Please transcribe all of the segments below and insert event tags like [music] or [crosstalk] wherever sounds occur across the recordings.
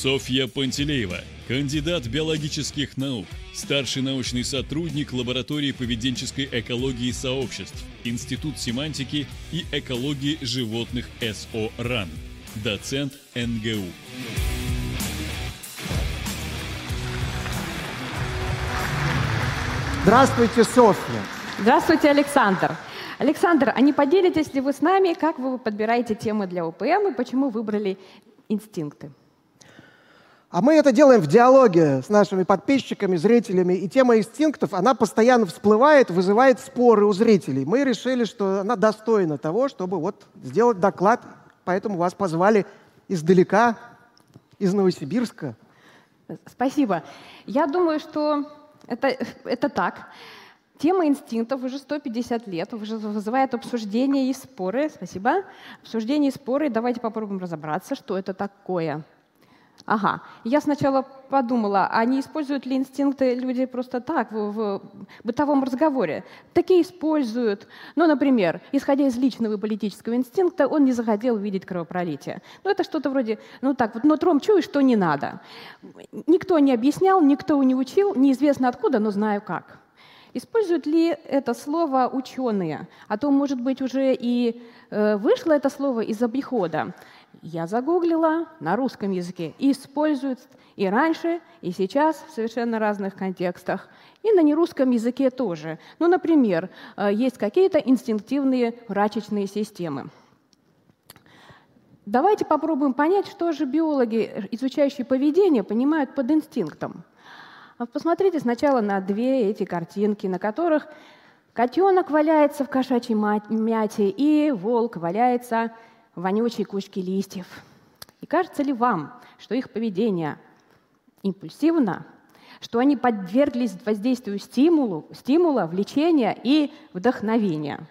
Софья Пантелеева, кандидат биологических наук, старший научный сотрудник лаборатории поведенческой экологии сообществ, Институт семантики и экологии животных СО РАН, доцент НГУ. Здравствуйте, Софья. Здравствуйте, Александр. Александр, а не поделитесь ли вы с нами, как вы подбираете темы для ОПМ и почему выбрали инстинкты? А мы это делаем в диалоге с нашими подписчиками, зрителями. И тема инстинктов, она постоянно всплывает, вызывает споры у зрителей. Мы решили, что она достойна того, чтобы вот сделать доклад. Поэтому вас позвали издалека, из Новосибирска. Спасибо. Я думаю, что это, это так. Тема инстинктов уже 150 лет, уже вызывает обсуждение и споры. Спасибо. Обсуждение и споры. Давайте попробуем разобраться, что это такое. Ага. Я сначала подумала, а не используют ли инстинкты люди просто так, в, в бытовом разговоре? Такие используют. Ну, например, исходя из личного политического инстинкта, он не захотел видеть кровопролитие. Ну, это что-то вроде, ну так, вот нутром чую, что не надо. Никто не объяснял, никто не учил, неизвестно откуда, но знаю как. Используют ли это слово ученые? А то, может быть, уже и э, вышло это слово из обихода. Я загуглила на русском языке. Используют и раньше, и сейчас в совершенно разных контекстах. И на нерусском языке тоже. Ну, например, э, есть какие-то инстинктивные врачечные системы. Давайте попробуем понять, что же биологи, изучающие поведение, понимают под инстинктом. Посмотрите сначала на две эти картинки, на которых котенок валяется в кошачьей мяте и волк валяется вонючей кучки листьев. И кажется ли вам, что их поведение импульсивно, что они подверглись воздействию стимулу, стимула, влечения и вдохновения?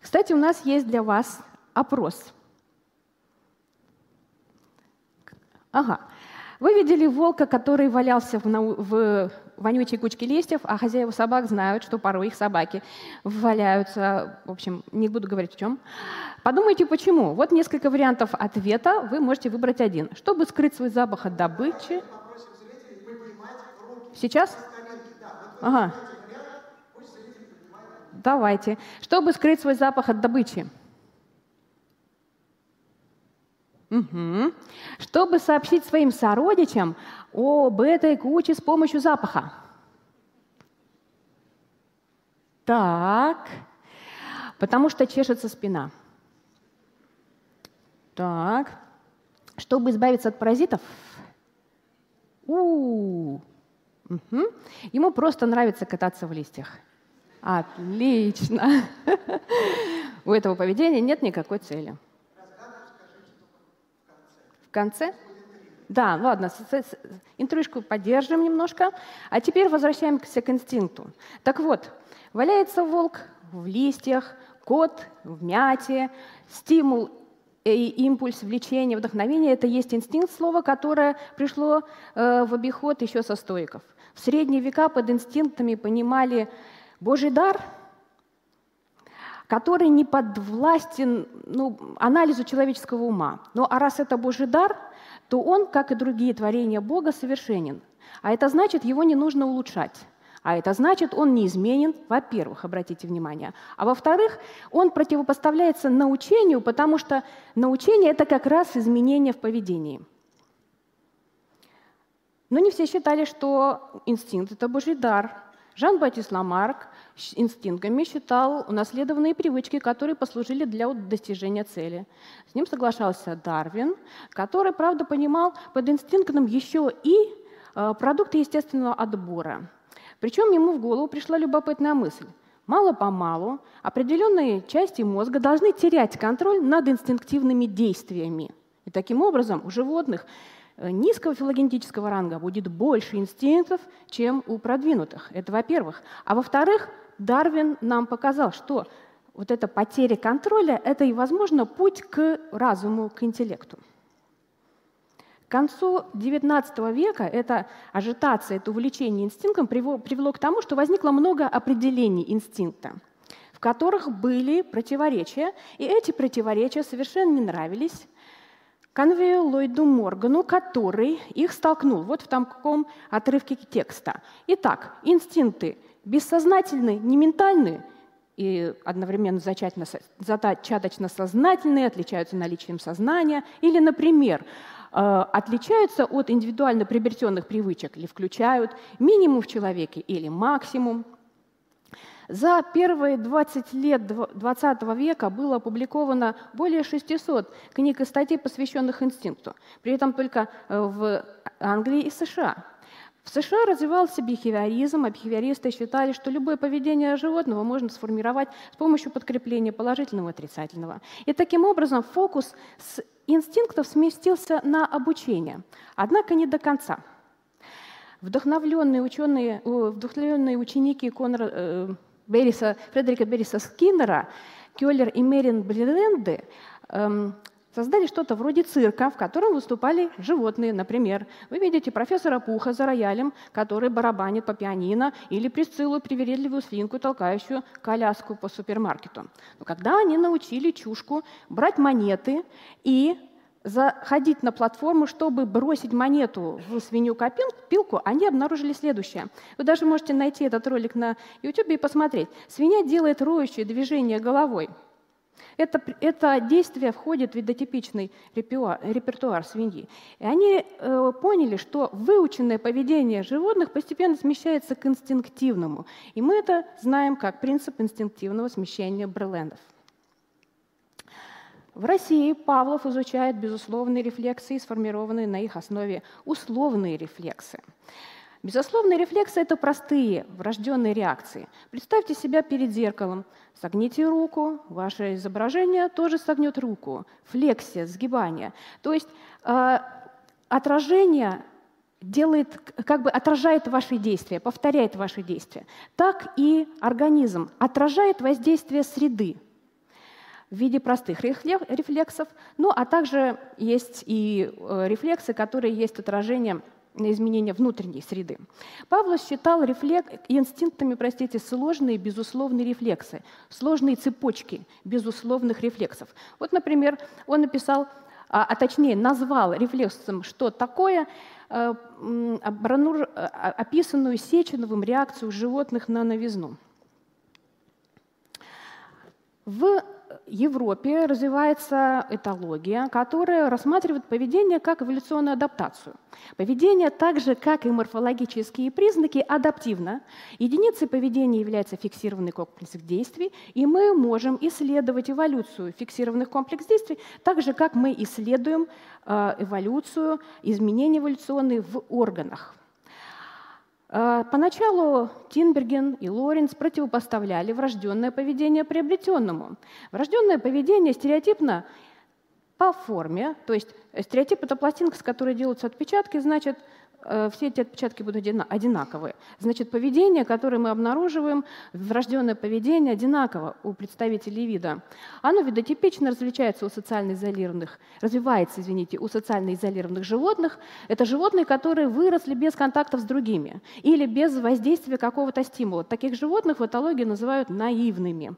Кстати, у нас есть для вас опрос. Ага. Вы видели волка, который валялся в, в вонючей кучке листьев, а хозяева собак знают, что порой их собаки валяются. В общем, не буду говорить в чем. Подумайте, почему. Вот несколько вариантов ответа. Вы можете выбрать один. Чтобы скрыть свой запах от добычи. Сейчас? Ага. Давайте. Чтобы скрыть свой запах от добычи. Угу. Чтобы сообщить своим сородичам об этой куче с помощью запаха. Так. Потому что чешется спина. Так. Чтобы избавиться от паразитов. У-у-у. Угу. Ему просто нравится кататься в листьях. Отлично. [laughs] У этого поведения нет никакой цели конце? Да, ладно, интрижку поддержим немножко. А теперь возвращаемся к инстинкту. Так вот, валяется волк в листьях, кот в мяте, стимул и импульс, влечение, вдохновение – это есть инстинкт слова, которое пришло э, в обиход еще со стоиков. В средние века под инстинктами понимали Божий дар – который не подвластен ну, анализу человеческого ума. Но а раз это Божий дар, то он, как и другие творения Бога, совершенен. А это значит, его не нужно улучшать. А это значит, он неизменен, во-первых, обратите внимание. А во-вторых, он противопоставляется научению, потому что научение – это как раз изменение в поведении. Но не все считали, что инстинкт – это Божий дар. Жан-Батист Ламарк инстинктами считал унаследованные привычки, которые послужили для достижения цели. С ним соглашался Дарвин, который, правда, понимал под инстинктом еще и э, продукты естественного отбора. Причем ему в голову пришла любопытная мысль. Мало-помалу определенные части мозга должны терять контроль над инстинктивными действиями. И таким образом у животных низкого филогенетического ранга будет больше инстинктов, чем у продвинутых. Это во-первых. А во-вторых, Дарвин нам показал, что вот эта потеря контроля – это и, возможно, путь к разуму, к интеллекту. К концу XIX века эта ажитация, это увлечение инстинктом привело к тому, что возникло много определений инстинкта, в которых были противоречия, и эти противоречия совершенно не нравились Конвею Ллойду Моргану, который их столкнул. Вот в таком отрывке текста. Итак, инстинкты бессознательны, не ментальны и одновременно зачаточно-сознательные, отличаются наличием сознания. Или, например, э, отличаются от индивидуально приобретенных привычек или включают минимум в человеке или максимум. За первые 20 лет 20 века было опубликовано более 600 книг и статей, посвященных инстинкту, при этом только э, в Англии и США. В США развивался бихевиоризм, а бихевиористы считали, что любое поведение животного можно сформировать с помощью подкрепления положительного и отрицательного. И таким образом фокус с инстинктов сместился на обучение, однако не до конца. Вдохновленные, ученые, вдохновленные ученики Конра, э, Берриса, Фредерика Берриса Скиннера, Кёллер и Мерин Бленде эм, создали что-то вроде цирка, в котором выступали животные. Например, вы видите профессора Пуха за роялем, который барабанит по пианино, или Присциллу, привередливую свинку, толкающую коляску по супермаркету. Но когда они научили чушку брать монеты и заходить на платформу, чтобы бросить монету в свинью-копилку, они обнаружили следующее. Вы даже можете найти этот ролик на YouTube и посмотреть. Свинья делает роющее движение головой. Это, это действие входит в видотипичный репертуар, репертуар свиньи. И они э, поняли, что выученное поведение животных постепенно смещается к инстинктивному. И мы это знаем как принцип инстинктивного смещения Брелендов. В России Павлов изучает безусловные рефлексы, сформированные на их основе условные рефлексы. Безусловные рефлексы – это простые, врожденные реакции. Представьте себя перед зеркалом. Согните руку, ваше изображение тоже согнет руку. Флексия, сгибание. То есть э, отражение делает, как бы отражает ваши действия, повторяет ваши действия. Так и организм отражает воздействие среды в виде простых рефлексов, ну а также есть и э, рефлексы, которые есть отражение на изменения внутренней среды. Павлов считал рефлек... инстинктами, простите, сложные безусловные рефлексы, сложные цепочки безусловных рефлексов. Вот, например, он написал, а, а точнее назвал рефлексом что такое, э, а, описанную Сеченовым реакцию животных на новизну. В Европе развивается этология, которая рассматривает поведение как эволюционную адаптацию. Поведение так же, как и морфологические признаки, адаптивно. Единицей поведения является фиксированный комплекс действий, и мы можем исследовать эволюцию фиксированных комплексов действий так же, как мы исследуем э, эволюцию, изменения эволюционные в органах. Э, поначалу Тинберген и Лоренц противопоставляли врожденное поведение приобретенному. Врожденное поведение стереотипно по форме, то есть стереотип – это пластинка, с которой делаются отпечатки, значит, Э, все эти отпечатки будут одинаковые. Значит, поведение, которое мы обнаруживаем, врожденное поведение одинаково у представителей вида. Оно видотипично различается у социально изолированных, развивается, извините, у социально изолированных животных. Это животные, которые выросли без контактов с другими или без воздействия какого-то стимула. Таких животных в этологии называют наивными.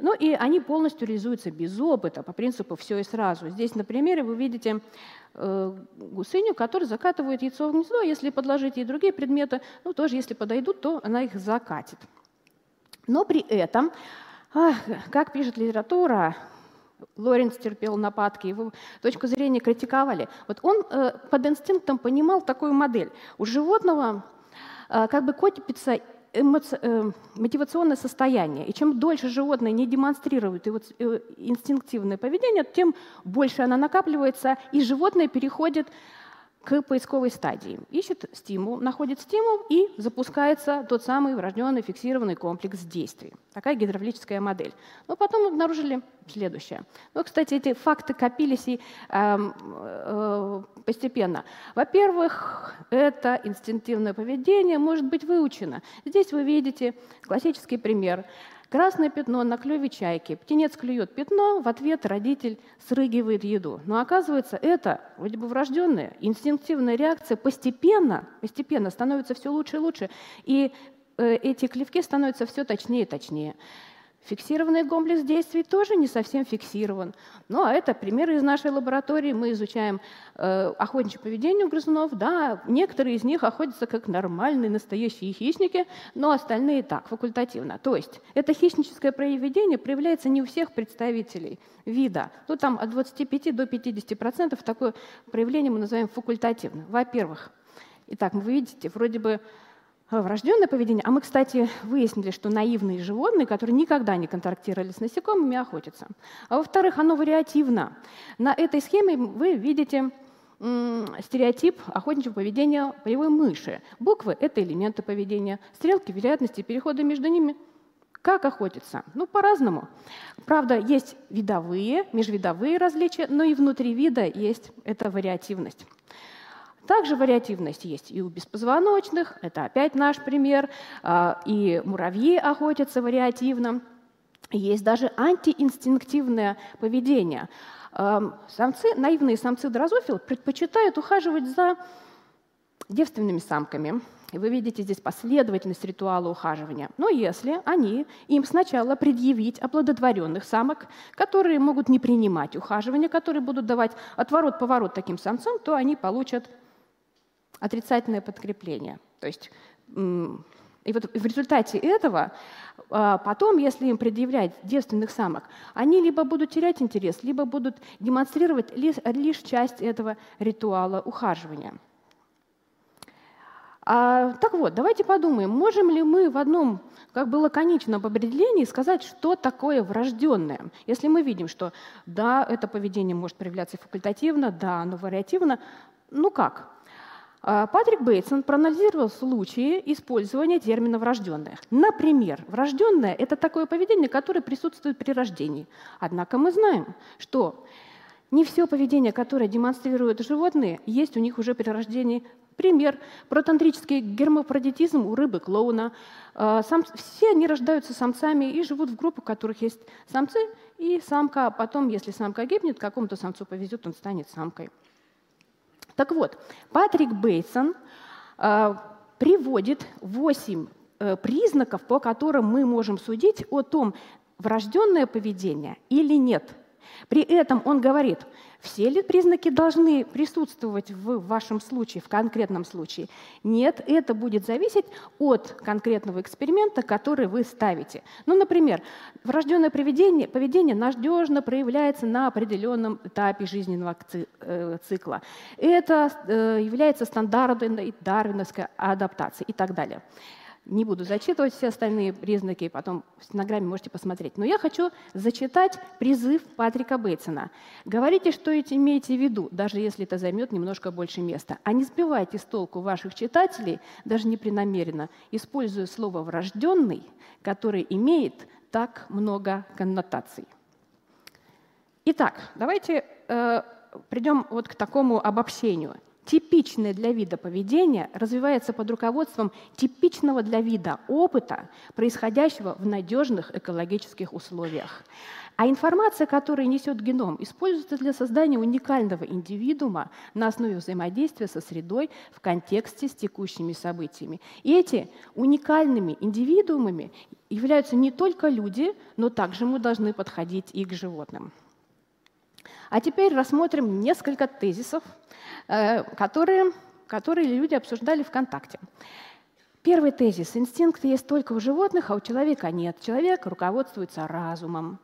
Ну и они полностью реализуются без опыта, по принципу «все и сразу». Здесь на примере вы видите э, гусыню, которая закатывает яйцо в гнездо, если подложить ей другие предметы, ну тоже если подойдут, то она их закатит. Но при этом, как пишет литература, Лоренц терпел нападки, его точку зрения критиковали. Вот он э, под инстинктом понимал такую модель. У животного э, как бы копится эмоци... Э, мотивационное состояние. И чем дольше животное не демонстрирует э, инстинктивное поведение, тем больше она накапливается, и животное переходит к поисковой стадии. Ищет стимул, находит стимул и запускается тот самый врожденный фиксированный комплекс действий. Такая гидравлическая модель. Но потом обнаружили следующее. Ну, кстати, эти факты копились и э, э, постепенно. Во-первых, это инстинктивное поведение может быть выучено. Здесь вы видите классический пример – Красное пятно на клюве чайки. Птенец клюет пятно, в ответ родитель срыгивает еду. Но оказывается, это вроде бы врожденная, инстинктивная реакция постепенно, постепенно становится все лучше и лучше. И э, эти клевки становятся все точнее и точнее. Фиксированный комплекс действий тоже не совсем фиксирован. Ну, а это примеры из нашей лаборатории. Мы изучаем э, охотничье поведение у грызунов. Да, некоторые из них охотятся как нормальные, настоящие хищники, но остальные так, факультативно. То есть это хищническое поведение проявляется не у всех представителей вида. Ну, там от 25 до 50 процентов такое проявление мы называем факультативным. Во-первых, итак, вы видите, вроде бы врожденное поведение. А мы, кстати, выяснили, что наивные животные, которые никогда не контактировали с насекомыми, охотятся. А во-вторых, оно вариативно. На этой схеме вы видите стереотип охотничьего поведения полевой мыши. Буквы — это элементы поведения, стрелки — вероятности перехода между ними. Как охотиться? Ну, по-разному. Правда, есть видовые, межвидовые различия, но и внутри вида есть эта вариативность. Также вариативность есть и у беспозвоночных, это опять наш пример, а, и муравьи охотятся вариативно. Есть даже антиинстинктивное поведение. Самцы, наивные самцы дрозофил предпочитают ухаживать за девственными самками. И вы видите здесь последовательность ритуала ухаживания. Но если они им сначала предъявить оплодотворенных самок, которые могут не принимать ухаживание, которые будут давать отворот-поворот таким самцам, то они получат отрицательное подкрепление. То есть и вот в результате этого а, потом, если им предъявлять девственных самок, они либо будут терять интерес, либо будут демонстрировать лишь, часть этого ритуала ухаживания. А, так вот, давайте подумаем, можем ли мы в одном как бы лаконичном определении сказать, что такое врожденное. Если мы видим, что да, это поведение может проявляться факультативно, да, оно вариативно, ну как? А, Патрик Бейтсон проанализировал случаи использования термина «врожденное». Например, врожденное – это такое поведение, которое присутствует при рождении. Однако мы знаем, что не все поведение, которое демонстрируют животные, есть у них уже при рождении. Пример – протантрический гермафродитизм у рыбы клоуна. А, все они рождаются самцами и живут в группах, в которых есть самцы и самка. А потом, если самка гибнет, какому-то самцу повезет, он станет самкой. Так вот, Патрик Бейтсон э, приводит 8 э, признаков, по которым мы можем судить о том, врожденное поведение или нет. При этом он говорит, все ли признаки должны присутствовать в вашем случае, в конкретном случае? Нет, это будет зависеть от конкретного эксперимента, который вы ставите. Ну, например, врожденное поведение, поведение надежно проявляется на определенном этапе жизненного э, цикла. Это э, является стандартной дарвиновской адаптацией и так далее. Не буду зачитывать все остальные признаки, потом в стенограмме можете посмотреть. Но я хочу зачитать призыв Патрика Бейтсона. Говорите, что имеете в виду, даже если это займет немножко больше места. А не сбивайте с толку ваших читателей, даже непринамеренно, используя слово «врожденный», которое имеет так много коннотаций. Итак, давайте э, придем вот к такому обобщению – типичное для вида поведение развивается под руководством типичного для вида опыта, происходящего в надежных экологических условиях. А информация, которую несет геном, используется для создания уникального индивидуума на основе взаимодействия со средой в контексте с текущими событиями. И эти уникальными индивидуумами являются не только люди, но также мы должны подходить и к животным. А теперь рассмотрим несколько тезисов, Э, которые, которые люди обсуждали ВКонтакте. Первый тезис. Инстинкты есть только у животных, а у человека нет. Человек руководствуется разумом.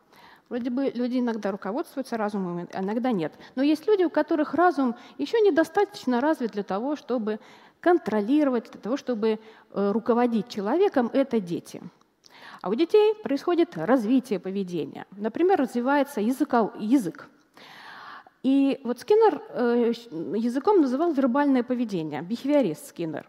Вроде бы люди иногда руководствуются разумом, иногда нет. Но есть люди, у которых разум еще недостаточно развит для того, чтобы контролировать, для того, чтобы э, руководить человеком, это дети. А у детей происходит развитие поведения. Например, развивается язык. И вот Скиннер э, языком называл вербальное поведение, бихевиорист Скиннер.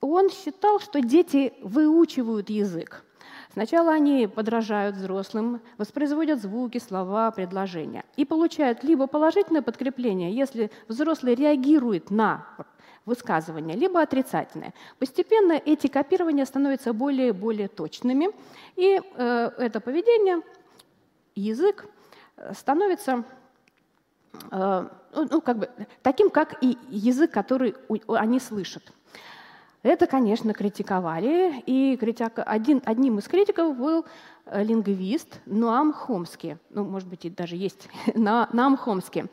Он считал, что дети выучивают язык. Сначала они подражают взрослым, воспроизводят звуки, слова, предложения и получают либо положительное подкрепление, если взрослый реагирует на высказывания, либо отрицательное. Постепенно эти копирования становятся более и более точными, и э, это поведение, язык э, становится ну, ну, как бы, таким, как и язык, который они слышат. Это, конечно, критиковали, и критик, один, одним из критиков был э, лингвист Ноам Хомски. Ну, может быть, и даже есть [laughs] Ноам Хомски.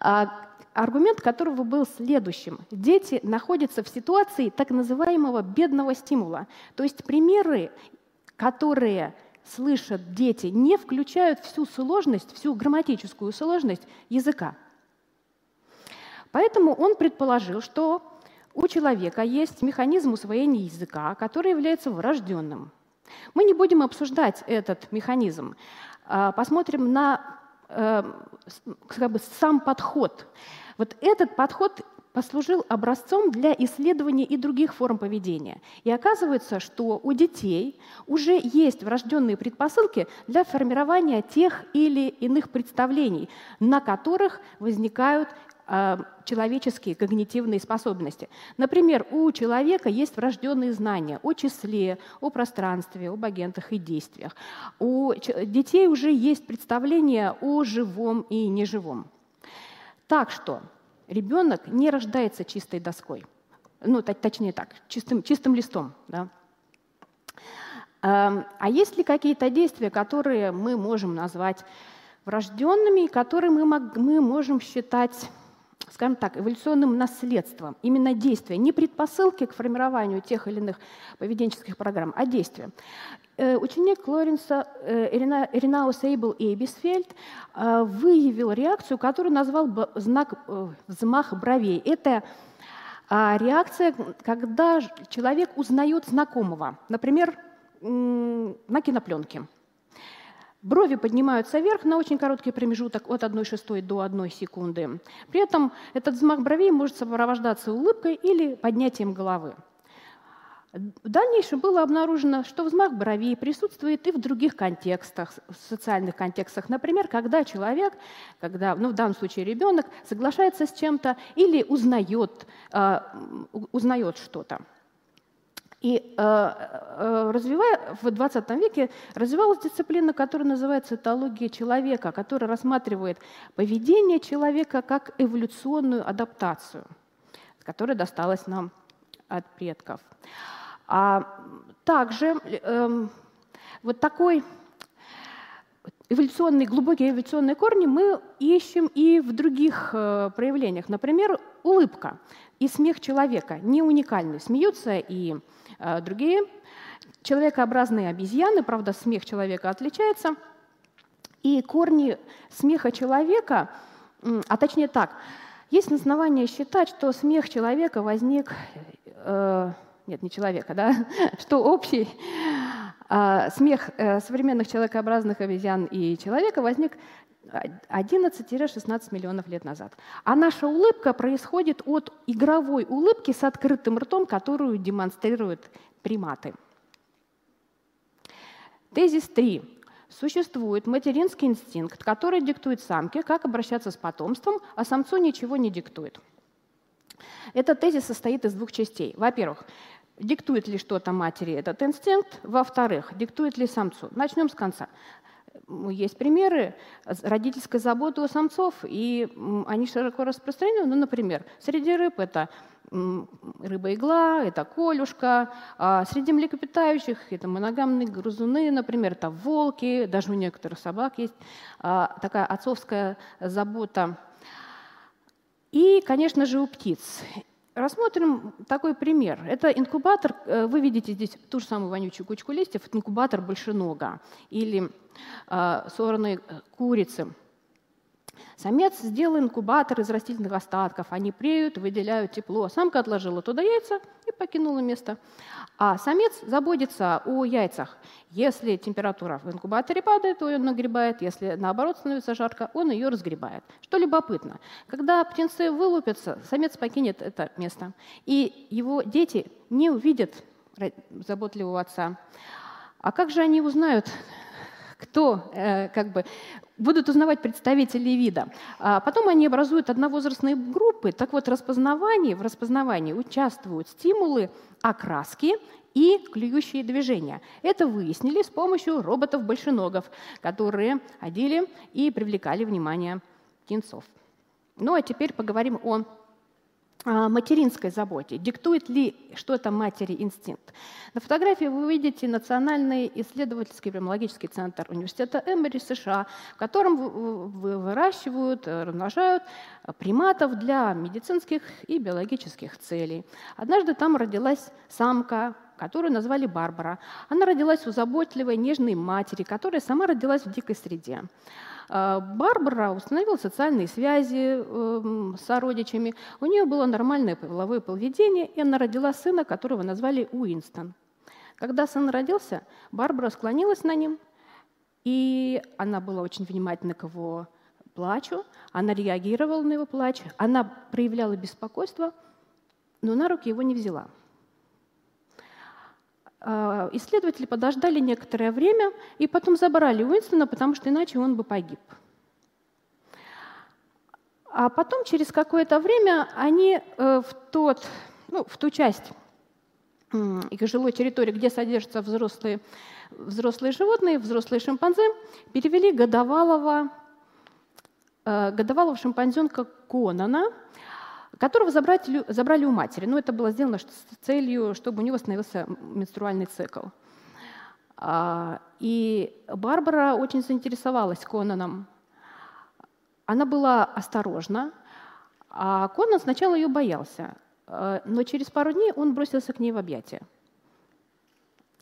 А, аргумент которого был следующим. Дети находятся в ситуации так называемого бедного стимула. То есть примеры, которые слышат дети, не включают всю сложность, всю грамматическую сложность языка. Поэтому он предположил, что у человека есть механизм усвоения языка, который является врожденным. Мы не будем обсуждать этот механизм. А, посмотрим на э, как бы, сам подход. Вот этот подход послужил образцом для исследования и других форм поведения. И оказывается, что у детей уже есть врожденные предпосылки для формирования тех или иных представлений, на которых возникают э, человеческие когнитивные способности. Например, у человека есть врожденные знания о числе, о пространстве, об агентах и действиях. У детей уже есть представление о живом и неживом. Так что ребенок не рождается чистой доской. Ну, точнее так, чистым, чистым листом. Да? А есть ли какие-то действия, которые мы можем назвать врожденными, которые мы, мы можем считать скажем так, эволюционным наследством. Именно действия, не предпосылки к формированию тех или иных поведенческих программ, а действия. Э, ученик Лоренса э, Ренао Сейбл Эйбисфельд э, выявил реакцию, которую назвал знак взмах бровей. Это а, реакция, когда человек узнает знакомого, например, на кинопленке. Брови поднимаются вверх на очень короткий промежуток от 1 шестой до 1 секунды. При этом этот взмах бровей может сопровождаться улыбкой или поднятием головы. В дальнейшем было обнаружено, что взмах бровей присутствует и в других контекстах, в социальных контекстах. Например, когда человек, когда, ну, в данном случае ребенок, соглашается с чем-то или узнает, э, узнает что-то. И э, э, развивая, в 20 веке развивалась дисциплина, которая называется этология человека, которая рассматривает поведение человека как эволюционную адаптацию, которая досталась нам от предков. А также э, вот такой эволюционные, глубокие эволюционные корни мы ищем и в других э, проявлениях. Например, улыбка и смех человека не уникальны. Смеются и другие. Человекообразные обезьяны, правда, смех человека отличается, и корни смеха человека, а точнее так, есть основания считать, что смех человека возник, э, нет, не человека, да, [laughs] что общий э, смех э, современных человекообразных обезьян и человека возник 11-16 миллионов лет назад. А наша улыбка происходит от игровой улыбки с открытым ртом, которую демонстрируют приматы. Тезис 3. Существует материнский инстинкт, который диктует самке, как обращаться с потомством, а самцу ничего не диктует. Этот тезис состоит из двух частей. Во-первых, диктует ли что-то матери этот инстинкт? Во-вторых, диктует ли самцу? Начнем с конца есть примеры родительской заботы у самцов, и они широко распространены. Ну, например, среди рыб это рыба-игла, это колюшка, а среди млекопитающих это моногамные грызуны, например, это волки, даже у некоторых собак есть а, такая отцовская забота. И, конечно же, у птиц. Рассмотрим такой пример. Это инкубатор, э, вы видите здесь ту же самую вонючую кучку листьев, это инкубатор большенога или э, сорной э, курицы. Самец сделал инкубатор из растительных остатков. Они преют, выделяют тепло. Самка отложила туда яйца и покинула место. А самец заботится о яйцах. Если температура в инкубаторе падает, то он нагребает. Если наоборот становится жарко, он ее разгребает. Что любопытно, когда птенцы вылупятся, самец покинет это место. И его дети не увидят заботливого отца. А как же они узнают, кто э, как бы будут узнавать представителей вида. А потом они образуют одновозрастные группы. Так вот, распознавание, в распознавании участвуют стимулы окраски и клюющие движения. Это выяснили с помощью роботов-большеногов, которые одели и привлекали внимание птенцов. Ну а теперь поговорим о материнской заботе. Диктует ли что-то матери инстинкт? На фотографии вы увидите Национальный исследовательский премологический центр Университета Эмбери США, в котором выращивают, э, размножают приматов для медицинских и биологических целей. Однажды там родилась самка, которую назвали Барбара. Она родилась у заботливой, нежной матери, которая сама родилась в дикой среде. А, Барбара установила социальные связи эм, с сородичами, у нее было нормальное половое поведение, и она родила сына, которого назвали Уинстон. Когда сын родился, Барбара склонилась на ним, и она была очень внимательна к его плачу, она реагировала на его плач, она проявляла беспокойство, но на руки его не взяла – исследователи подождали некоторое время и потом забрали Уинстона, потому что иначе он бы погиб. А потом, через какое-то время, они э, в, тот, ну, в ту часть их жилой территории, где содержатся взрослые, взрослые животные, взрослые шимпанзе, перевели годовалого, э, годовалого шимпанзенка Конана, которого забрали, забрали у матери. Но это было сделано с целью, чтобы у него становился менструальный цикл. А, и Барбара очень заинтересовалась Конаном. Она была осторожна, а Конан сначала ее боялся, а, но через пару дней он бросился к ней в объятия.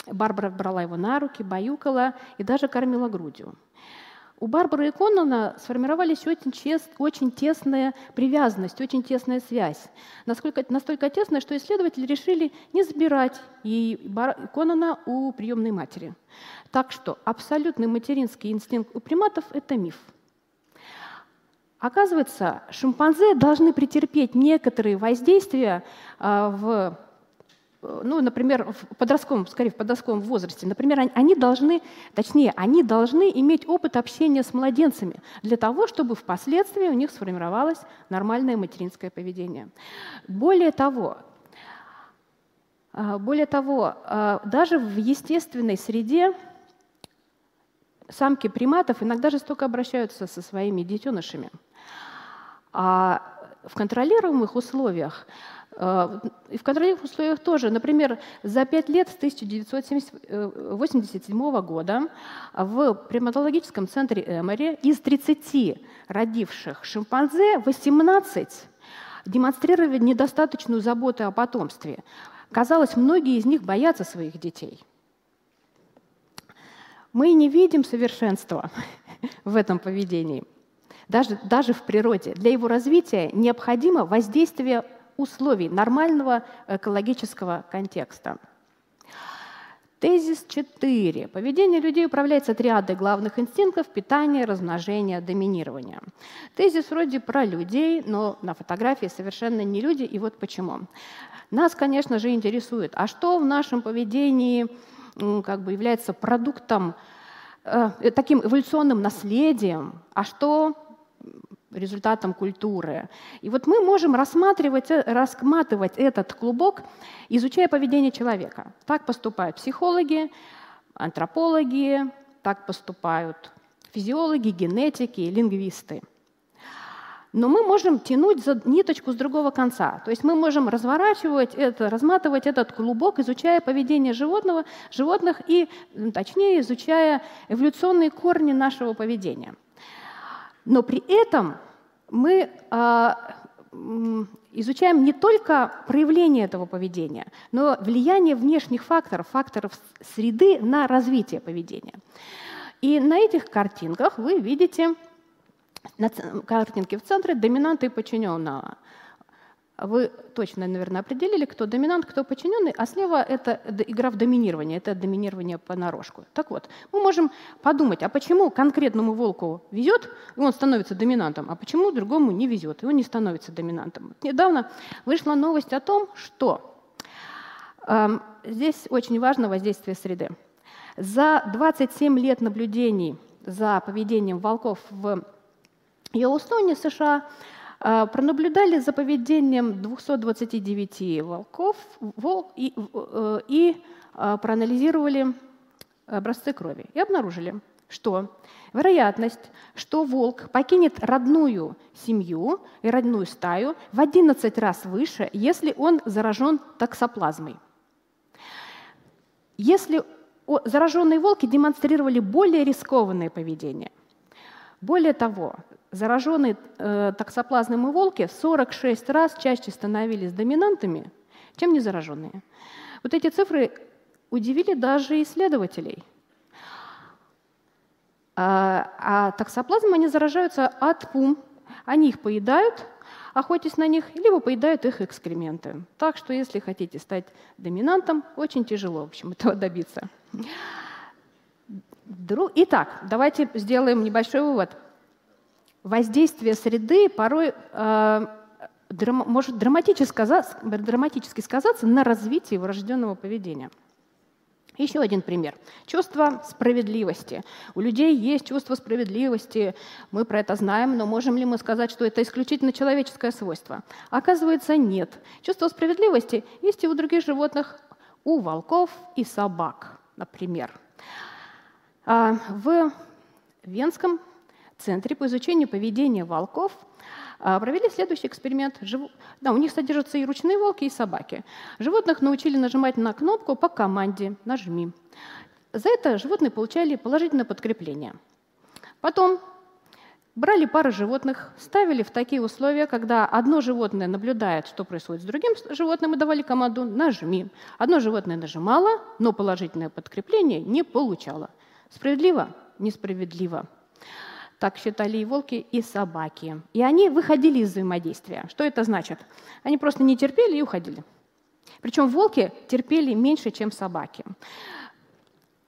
Барбара брала его на руки, баюкала и даже кормила грудью. У Барбары и Коннона сформировались очень, чест, очень тесная привязанность, очень тесная связь. Насколько, настолько тесная, что исследователи решили не забирать ей Бар, Коннона у приемной матери. Так что абсолютный материнский инстинкт у приматов – это миф. Оказывается, шимпанзе должны претерпеть некоторые воздействия а, в ну, например, в подростковом, скорее в подростковом возрасте, например, они должны, точнее, они должны иметь опыт общения с младенцами для того, чтобы впоследствии у них сформировалось нормальное материнское поведение. Более того, а, более того, а, даже в естественной среде самки приматов иногда жестоко обращаются со своими детенышами. А в контролируемых условиях Э, и в контрольных условиях тоже. Например, за пять лет с 1987 года в приматологическом центре Эмори из 30 родивших шимпанзе 18 демонстрировали недостаточную заботу о потомстве. Казалось, многие из них боятся своих детей. Мы не видим совершенства [laughs] в этом поведении, даже, даже в природе. Для его развития необходимо воздействие условий нормального экологического контекста. Тезис 4. Поведение людей управляется триадой главных инстинктов – питание, размножение, доминирование. Тезис вроде про людей, но на фотографии совершенно не люди, и вот почему. Нас, конечно же, интересует, а что в нашем поведении как бы является продуктом, э, таким эволюционным наследием, а что результатом культуры. И вот мы можем рассматривать, э, раскматывать этот клубок, изучая поведение человека. Так поступают психологи, антропологи, так поступают физиологи, генетики, лингвисты. Но мы можем тянуть за ниточку с другого конца. То есть мы можем разворачивать это, разматывать этот клубок, изучая поведение животного, животных и, точнее, изучая эволюционные корни нашего поведения – но при этом мы а, изучаем не только проявление этого поведения, но влияние внешних факторов, факторов среды на развитие поведения. И на этих картинках вы видите на картинке в центре доминанты и подчиненного. Вы точно, наверное, определили, кто доминант, кто подчиненный, а слева это игра в доминирование, это доминирование понарошку. Так вот, мы можем подумать, а почему конкретному волку везет, и он становится доминантом, а почему другому не везет, и он не становится доминантом. Недавно вышла новость о том, что э, здесь очень важно воздействие среды. За 27 лет наблюдений за поведением волков в Йеллоустоне, США, а, пронаблюдали за поведением 229 волков волк, и, и а, проанализировали образцы крови и обнаружили, что вероятность, что волк покинет родную семью и родную стаю в 11 раз выше, если он заражен токсоплазмой. Если зараженные волки демонстрировали более рискованное поведение. Более того, зараженные э, токсоплазмой волки в 46 раз чаще становились доминантами, чем незараженные. Вот эти цифры удивили даже исследователей. А, а токсоплазмы они заражаются от пум. Они их поедают, охотясь на них, либо поедают их экскременты. Так что, если хотите стать доминантом, очень тяжело, в общем, [laughs] этого добиться. Итак, давайте сделаем небольшой вывод. Воздействие среды порой э, драм, может драматически сказаться, драматически сказаться на развитии врожденного поведения. Еще один пример. Чувство справедливости. У людей есть чувство справедливости, мы про это знаем, но можем ли мы сказать, что это исключительно человеческое свойство? Оказывается, нет. Чувство справедливости есть и у других животных, у волков и собак, например. А в Венском центре по изучению поведения волков а, провели следующий эксперимент. Да, у них содержатся и ручные волки, и собаки. Животных научили нажимать на кнопку по команде «нажми». За это животные получали положительное подкрепление. Потом брали пары животных, ставили в такие условия, когда одно животное наблюдает, что происходит с другим животным, и давали команду «нажми». Одно животное нажимало, но положительное подкрепление не получало. Справедливо? Несправедливо. Так считали и волки, и собаки. И они выходили из взаимодействия. Что это значит? Они просто не терпели и уходили. Причем волки терпели меньше, чем собаки.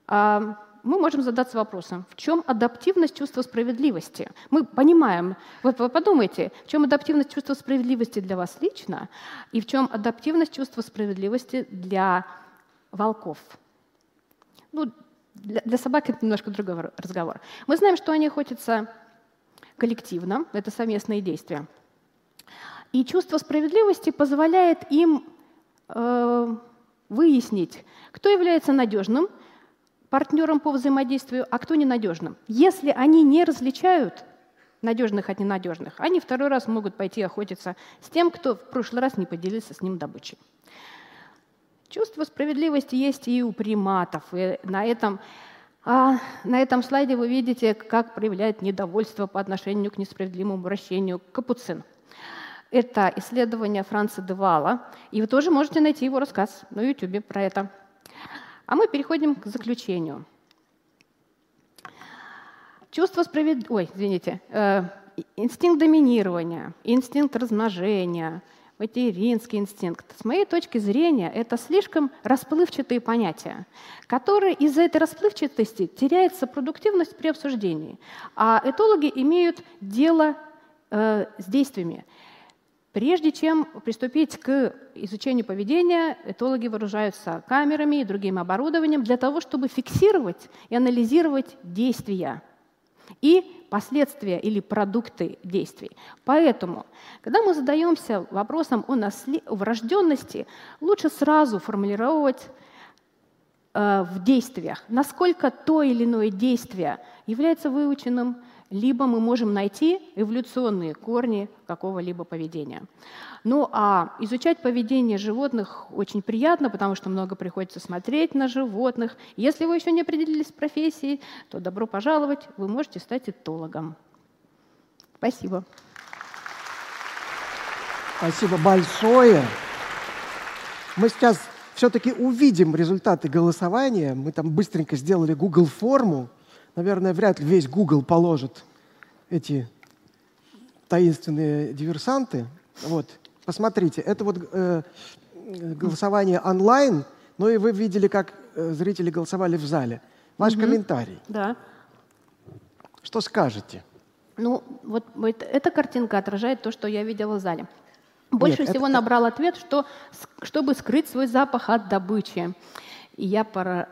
А, мы можем задаться вопросом, в чем адаптивность чувства справедливости? Мы понимаем, вот вы подумайте, в чем адаптивность чувства справедливости для вас лично и в чем адаптивность чувства справедливости для волков. Ну, для, для собак это немножко другой разговор. Мы знаем, что они охотятся коллективно, это совместные действия. И чувство справедливости позволяет им э, выяснить, кто является надежным партнером по взаимодействию, а кто ненадежным. Если они не различают надежных от ненадежных, они второй раз могут пойти охотиться с тем, кто в прошлый раз не поделился с ним добычей. Чувство справедливости есть и у приматов. И на этом, а, на этом слайде вы видите, как проявляет недовольство по отношению к несправедливому обращению капуцин. Это исследование Франца Девала, и вы тоже можете найти его рассказ на YouTube про это. А мы переходим к заключению. Чувство справедливости, ой, извините, э, инстинкт доминирования, инстинкт размножения – материнский инстинкт. С моей точки зрения, это слишком расплывчатые понятия, которые из-за этой расплывчатости теряется продуктивность при обсуждении. А этологи имеют дело э, с действиями. Прежде чем приступить к изучению поведения, этологи вооружаются камерами и другим оборудованием для того, чтобы фиксировать и анализировать действия и последствия или продукты действий. Поэтому, когда мы задаемся вопросом о, врожденности, лучше сразу формулировать э, в действиях, насколько то или иное действие является выученным, либо мы можем найти эволюционные корни какого-либо поведения. Ну а изучать поведение животных очень приятно, потому что много приходится смотреть на животных. Если вы еще не определились с профессией, то добро пожаловать, вы можете стать этологом. Спасибо. Спасибо большое. Мы сейчас все-таки увидим результаты голосования. Мы там быстренько сделали Google форму. Наверное, вряд ли весь Google положит эти таинственные диверсанты. Вот. Посмотрите, это вот э, голосование онлайн, но и вы видели, как э, зрители голосовали в зале. Ваш угу. комментарий. Да. Что скажете? Ну, вот, вот эта картинка отражает то, что я видела в зале. Больше Нет, всего это... набрал ответ, что чтобы скрыть свой запах от добычи. И я пора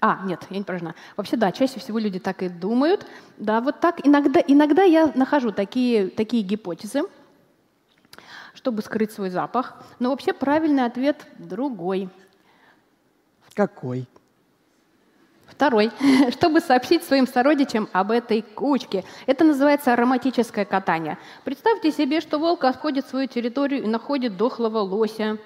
а, нет, я не поражена. Вообще, да, чаще всего люди так и думают. Да, вот так. Иногда, иногда я нахожу такие, такие гипотезы, чтобы скрыть свой запах. Но вообще правильный ответ другой. Какой? Второй. [laughs] Чтобы сообщить своим сородичам об этой кучке. Это называется ароматическое катание. Представьте себе, что волк отходит в свою территорию и находит дохлого лося.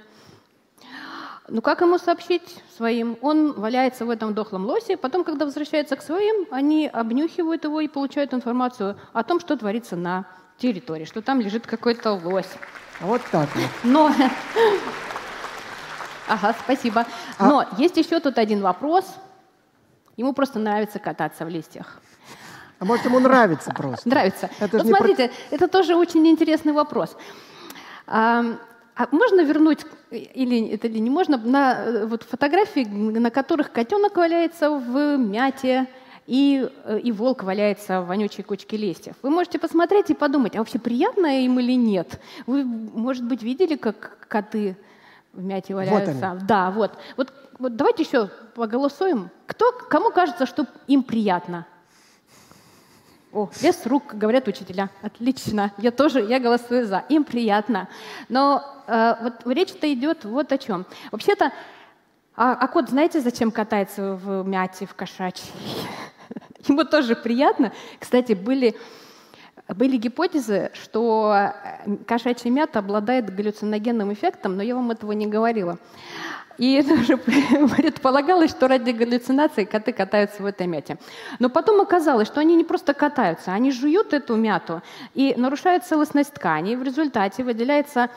Ну как ему сообщить своим? Он валяется в этом дохлом лосе, потом, когда возвращается к своим, они обнюхивают его и получают информацию о том, что творится на территории, что там лежит какой-то лось. Вот так вот. Но... Ага, спасибо. А... Но есть еще тут один вопрос. Ему просто нравится кататься в листьях. А может, ему нравится просто? Нравится. Это вот смотрите, про... это тоже очень интересный вопрос. А можно вернуть, или это или не можно, на э, вот фотографии, на которых котенок валяется в мяте, и, э, и волк валяется в вонючей кучке листьев. Вы можете посмотреть и подумать, а вообще приятно им или нет? Вы, может быть, видели, как коты в мяте валяются? Вот они. Да, вот. вот. Вот давайте еще поголосуем. Кто, кому кажется, что им приятно? О, без рук, говорят учителя. Отлично. Я тоже, я голосую за. Им приятно. Но э, вот речь-то идет вот о чем. Вообще-то, а, а кот знаете, зачем катается в мяте, в кошачьей? [laughs] Ему тоже приятно. Кстати, были, были гипотезы, что э, кошачья мята обладает галлюциногенным эффектом, но я вам этого не говорила. И [laughs] даже предполагалось, что ради галлюцинаций коты катаются в этой мяте. Но потом оказалось, что они не просто катаются, они жуют эту мяту и нарушают целостность ткани. И в результате выделяется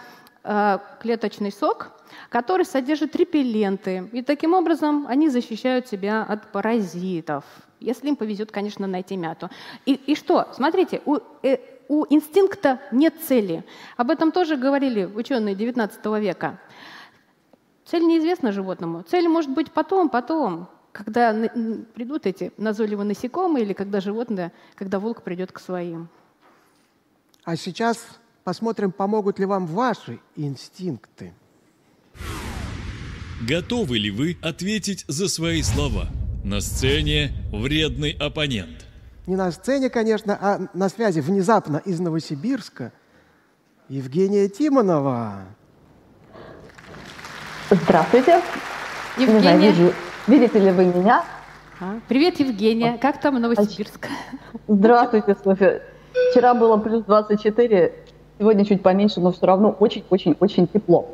э, клеточный сок, который содержит репелленты. И таким образом они защищают себя от паразитов. Если им повезет, конечно, найти мяту. И, и что? Смотрите, у, э, у инстинкта нет цели. Об этом тоже говорили ученые XIX века. Цель неизвестна животному. Цель может быть потом, потом, когда придут эти назойливые насекомые или когда животное, когда волк придет к своим. А сейчас посмотрим, помогут ли вам ваши инстинкты. Готовы ли вы ответить за свои слова? На сцене вредный оппонент. Не на сцене, конечно, а на связи внезапно из Новосибирска Евгения Тимонова. Здравствуйте. Евгения. Не знаю, вижу, видите ли вы меня? А, привет, Евгения. Как там Новосибирск? Здравствуйте, Софья. Вчера было плюс 24, сегодня чуть поменьше, но все равно очень-очень-очень тепло.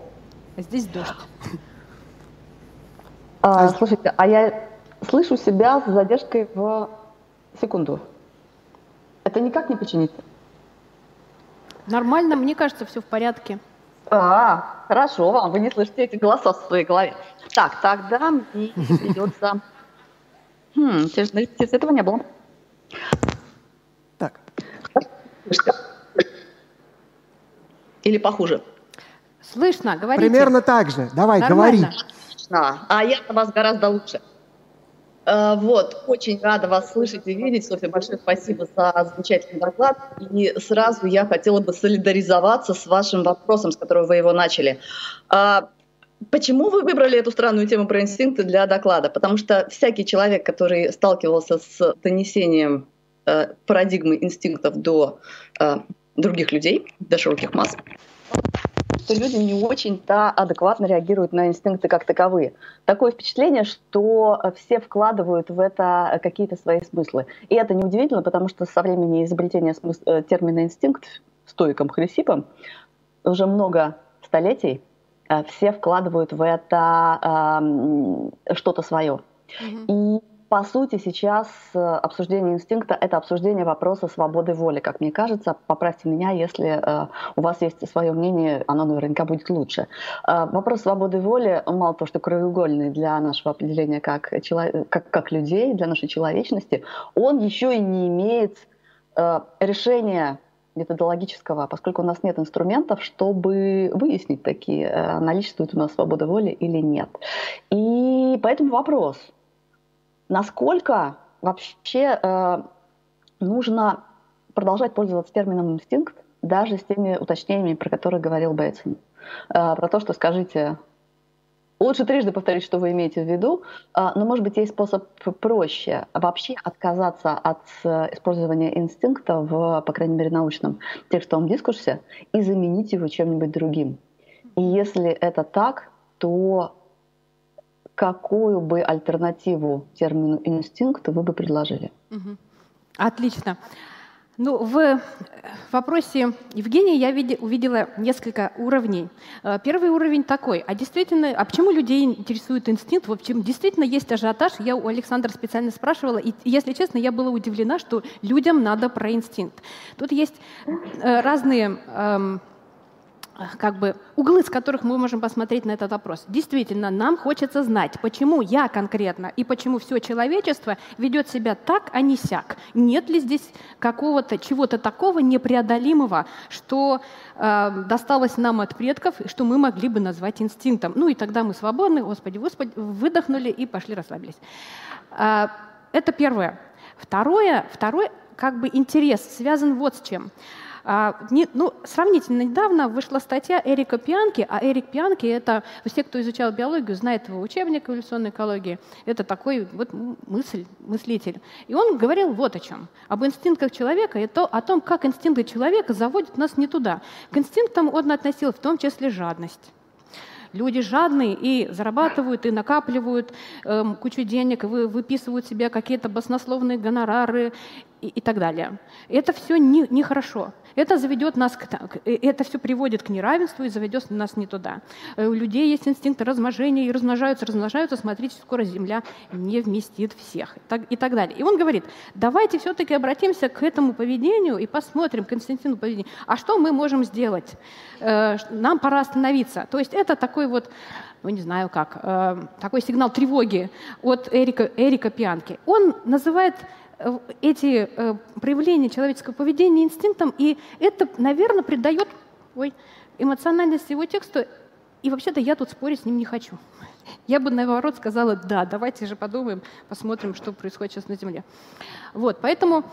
А здесь дождь. А, слушайте, а я слышу себя с задержкой в секунду. Это никак не починится? Нормально, мне кажется, все в порядке. А, хорошо вам, вы не слышите эти голоса в своей голове. Так, тогда мне придется... Хм, интересно, этого не было. Так. Или похуже? Слышно, говорите. Примерно так же. Давай, Нормально. говори. А, а я вас гораздо лучше. Э, вот, очень рада вас слышать и видеть. Софья, большое спасибо за замечательный доклад. И сразу я хотела бы солидаризоваться с вашим вопросом, с которого вы его начали. А, почему вы выбрали эту странную тему про инстинкты для доклада? Потому что всякий человек, который сталкивался с донесением э, парадигмы инстинктов до э, других людей, до широких масс, что люди не очень-то адекватно реагируют на инстинкты как таковые. Такое впечатление, что все вкладывают в это какие-то свои смыслы. И это неудивительно, потому что со времени изобретения смыс- э, термина «инстинкт» стоиком Хрисипом уже много столетий э, все вкладывают в это э, что-то свое. Mm-hmm. И по сути, сейчас э, обсуждение инстинкта – это обсуждение вопроса свободы воли, как мне кажется. Поправьте меня, если э, у вас есть свое мнение, оно наверняка будет лучше. Э, вопрос свободы воли, мало того, что краеугольный для нашего определения как, как, как людей, для нашей человечности, он еще и не имеет решения методологического, поскольку у нас нет инструментов, чтобы выяснить такие, наличествует у нас свобода воли или нет. И поэтому вопрос – насколько вообще э, нужно продолжать пользоваться термином инстинкт, даже с теми уточнениями, про которые говорил Бейтсон. Э, про то, что скажите, лучше трижды повторить, что вы имеете в виду, э, но, может быть, есть способ проще вообще отказаться от э, использования инстинкта в, по крайней мере, научном текстовом дискурсе и заменить его чем-нибудь другим. И если это так, то какую бы альтернативу термину инстинкт вы бы предложили? Угу. Отлично. Ну, в вопросе Евгения я увидела несколько уровней. Э, первый уровень такой. А действительно, а почему людей интересует инстинкт? В общем, действительно есть ажиотаж. Я у Александра специально спрашивала, и, если честно, я была удивлена, что людям надо про инстинкт. Тут есть э, разные эм, как бы углы, с которых мы можем посмотреть на этот вопрос. Действительно, нам хочется знать, почему я конкретно и почему все человечество ведет себя так, а не сяк. Нет ли здесь какого-то чего-то такого непреодолимого, что э, досталось нам от предков, и что мы могли бы назвать инстинктом. Ну и тогда мы свободны, Господи, Господи, выдохнули и пошли расслабились. Э, это первое. Второе, второй как бы интерес связан вот с чем. А, не, ну, сравнительно недавно вышла статья Эрика Пианки, а Эрик Пианки — это, все, кто изучал биологию, знает его учебник эволюционной экологии, это такой вот мысль, мыслитель. И он говорил вот о чем. Об инстинктах человека и то, о том, как инстинкты человека заводят нас не туда. К инстинктам он относил в том числе жадность. Люди жадные и зарабатывают, и накапливают э, кучу денег, и вы, выписывают себе какие-то баснословные гонорары и, и так далее. Это все нехорошо. Не, хорошо. Это заведет нас к, э, это все приводит к неравенству и заведет нас не туда. Э, у людей есть инстинкт размножения и размножаются, размножаются. Смотрите, скоро Земля не вместит всех и так, и так далее. И он говорит, давайте все-таки обратимся к этому поведению и посмотрим к инстинктивному поведению. А что мы можем сделать? Э, нам пора остановиться. То есть это такой вот ну не знаю как, такой сигнал тревоги от Эрика, Эрика Пианки. Он называет эти э, проявления человеческого поведения инстинктом, и это, наверное, придает ой, эмоциональность его тексту. И вообще-то я тут спорить с ним не хочу. Я бы, наоборот, сказала, да, давайте же подумаем, посмотрим, что происходит сейчас на Земле. Вот, поэтому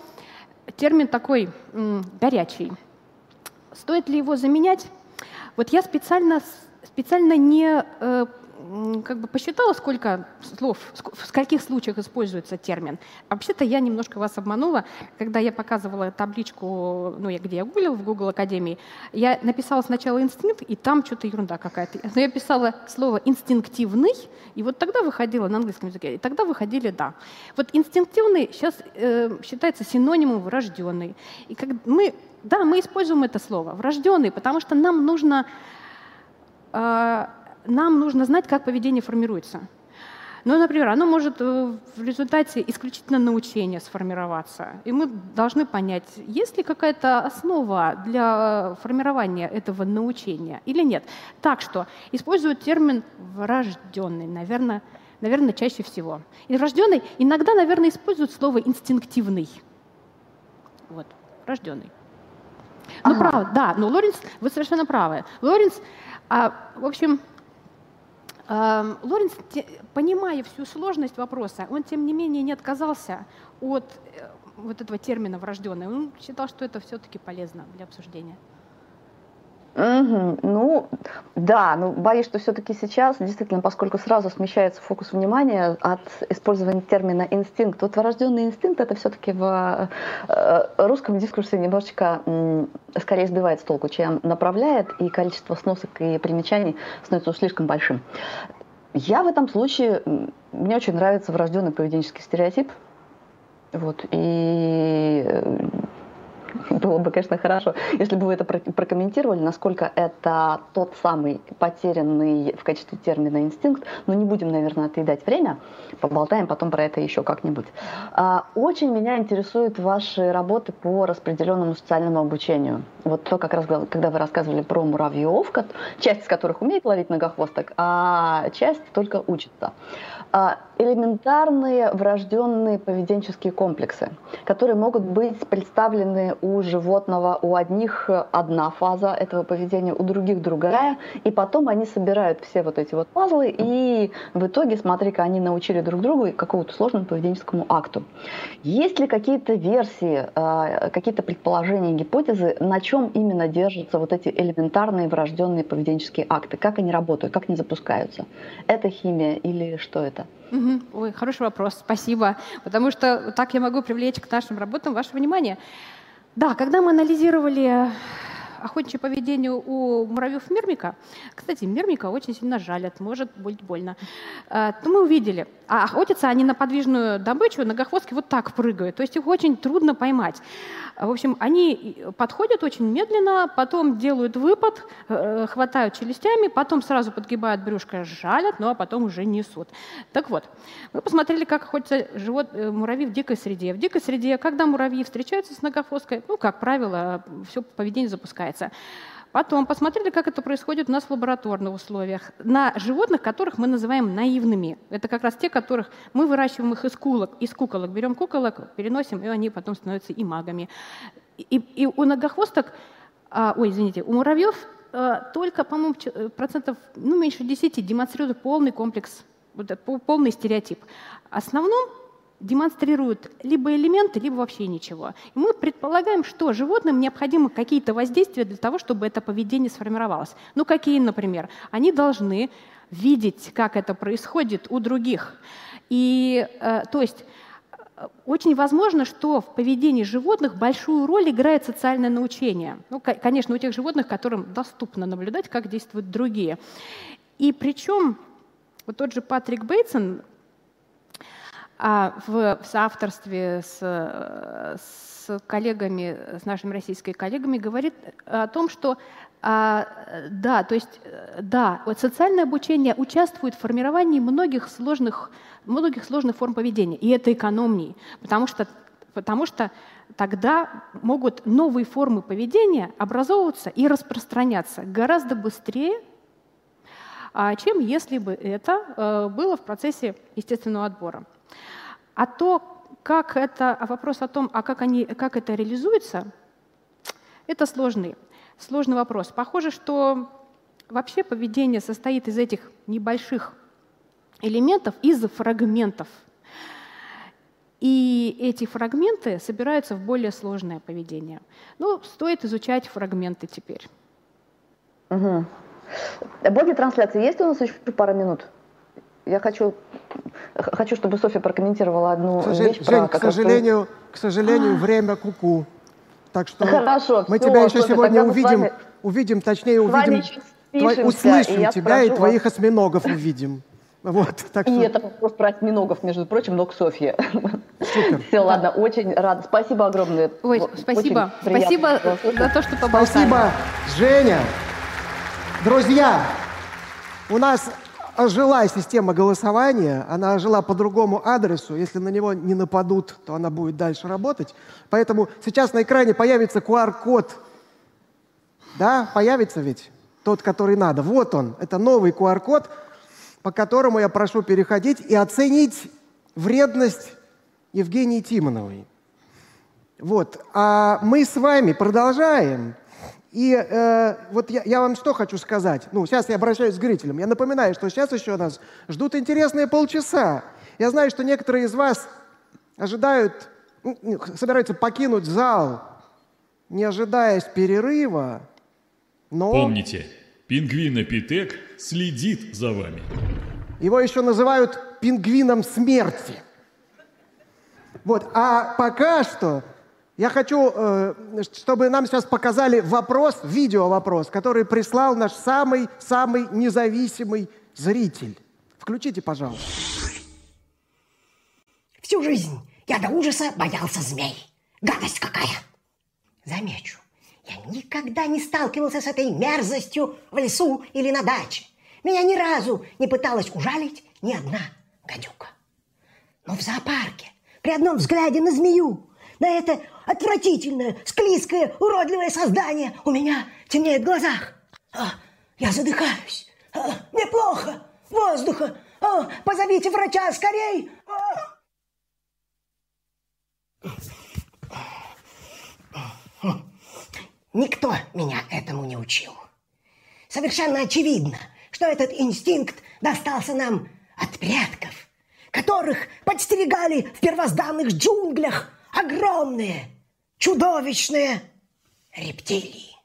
термин такой горячий. Стоит ли его заменять? Вот я специально, специально не э, как бы посчитала, сколько слов, в скольких случаях используется термин. Вообще-то я немножко вас обманула, когда я показывала табличку, ну, я, где я гуглила в Google Академии, я написала сначала инстинкт, и там что-то ерунда какая-то. Но я писала слово инстинктивный, и вот тогда выходило на английском языке, и тогда выходили «да». Вот инстинктивный сейчас э, считается синонимом врожденный. И как мы, да, мы используем это слово, врожденный, потому что нам нужно э, нам нужно знать, как поведение формируется. Ну, например, оно может э, в результате исключительно научения сформироваться. И мы должны понять, есть ли какая-то основа для формирования этого научения или нет. Так что используют термин «врожденный», наверное, наверное, чаще всего. И врожденный иногда, наверное, используют слово «инстинктивный». Вот, врожденный. Ну, ага. правда, да, но Лоренс, вы совершенно правы. Лоренс, а, в общем, Лоренс, понимая всю сложность вопроса, он, тем не менее, не отказался от э, вот этого термина врожденный. Он считал, что это все-таки полезно для обсуждения. Угу. Ну, да, ну, боюсь, что все-таки сейчас, действительно, поскольку сразу смещается фокус внимания от использования термина инстинкт. Вот врожденный инстинкт это все-таки в э, русском дискурсе немножечко скорее сбивает с толку, чем направляет, и количество сносок и примечаний становится слишком большим. Я в этом случае, мне очень нравится врожденный поведенческий стереотип. Вот, и э, [laughs] было бы, конечно, хорошо, если бы вы это прокомментировали, насколько это тот самый потерянный в качестве термина инстинкт, но не будем, наверное, отъедать время, поболтаем потом про это еще как-нибудь. А, очень меня интересуют ваши работы по распределенному социальному обучению. Вот то, как раз, когда вы рассказывали про муравьев, часть из которых умеет ловить многохвосток, а часть только учится. Элементарные врожденные поведенческие комплексы, которые могут быть представлены у животного, у одних одна фаза этого поведения, у других другая, и потом они собирают все вот эти вот пазлы, и в итоге, смотри-ка, они научили друг другу какому-то сложному поведенческому акту. Есть ли какие-то версии, а, какие-то предположения, гипотезы, на чем именно держатся вот эти элементарные врожденные поведенческие акты, как они работают, как они запускаются? Это химия или что это? Ой, хороший вопрос, спасибо. Потому что так я могу привлечь к нашим работам ваше внимание. Да, когда мы анализировали охотничье поведение у муравьев Мермика, кстати, Мермика очень сильно жалят, может быть больно, то мы увидели, а охотятся они на подвижную добычу, многохвостки вот так прыгают, то есть их очень трудно поймать. В общем, они подходят очень медленно, потом делают выпад, э, хватают челюстями, потом сразу подгибают брюшко, жалят, ну а потом уже несут. Так вот, мы посмотрели, как охотятся живот, э, муравьи в дикой среде. В дикой среде, когда муравьи встречаются с многохвосткой, ну, как правило, все поведение запускается. Потом посмотрели, как это происходит у нас в лабораторных условиях. На животных, которых мы называем наивными. Это как раз те, которых мы выращиваем их из кулок, из куколок. Берем куколок, переносим, и они потом становятся и магами. И, и у многохвосток, а, ой, извините, у муравьев а, только, по-моему, э, процентов, ну, меньше 10 демонстрируют полный комплекс, полный стереотип. В основном демонстрируют либо элементы, либо вообще ничего. И мы предполагаем, что животным необходимы какие-то воздействия для того, чтобы это поведение сформировалось. Ну, какие, например? Они должны видеть, как это происходит у других. И, э, то есть, э, очень возможно, что в поведении животных большую роль играет социальное научение. Ну, конечно, у тех животных, которым доступно наблюдать, как действуют другие. И причем вот тот же Патрик Бейтсон а в, в соавторстве с, с коллегами, с нашими российскими коллегами, говорит о том, что а, да, то есть да, вот социальное обучение участвует в формировании многих сложных, многих сложных форм поведения, и это экономнее, потому что, потому что тогда могут новые формы поведения образовываться и распространяться гораздо быстрее, а, чем если бы это э, было в процессе естественного отбора. А то, как это, а вопрос о том, а как, они, как это реализуется, это сложный, сложный вопрос. Похоже, что вообще поведение состоит из этих небольших элементов, из фрагментов. И эти фрагменты собираются в более сложное поведение. Ну, стоит изучать фрагменты теперь. Угу. Боги трансляции есть у нас еще пару минут? Я хочу, хочу, чтобы Софья прокомментировала одну к вещь. Жень, к сожалению, к сожалению, [gasps] время куку. -ку. Так что Хорошо, мы все, тебя еще Софья, сегодня увидим, вами, увидим, точнее увидим, твой, услышим и тебя и твоих вас. осьминогов увидим. Вот, так и это вопрос про осьминогов, между прочим, но к Софье. Супер. Все, ладно, очень рада. Спасибо огромное. Ой, спасибо. Спасибо за то, что поболтали. Спасибо, Женя. Друзья, у нас ожила система голосования, она ожила по другому адресу. Если на него не нападут, то она будет дальше работать. Поэтому сейчас на экране появится QR-код. Да, появится ведь тот, который надо. Вот он, это новый QR-код, по которому я прошу переходить и оценить вредность Евгении Тимоновой. Вот. А мы с вами продолжаем и э, вот я, я вам что хочу сказать. Ну, сейчас я обращаюсь к зрителям. Я напоминаю, что сейчас еще нас ждут интересные полчаса. Я знаю, что некоторые из вас ожидают, ну, собираются покинуть зал, не ожидаясь перерыва, но... Помните, пингвинопитек следит за вами. Его еще называют пингвином смерти. Вот, а пока что я хочу, э, чтобы нам сейчас показали вопрос, видео-вопрос, который прислал наш самый-самый независимый зритель. Включите, пожалуйста. Всю жизнь я до ужаса боялся змей. Гадость какая! Замечу, я никогда не сталкивался с этой мерзостью в лесу или на даче. Меня ни разу не пыталась ужалить ни одна гадюка. Но в зоопарке при одном взгляде на змею на это отвратительное, склизкое, уродливое создание у меня темнеет в глазах. А, я задыхаюсь. А, мне плохо. Воздуха. А, позовите врача скорей. А. Никто меня этому не учил. Совершенно очевидно, что этот инстинкт достался нам от предков, которых подстерегали в первозданных джунглях огромные, чудовищные рептилии.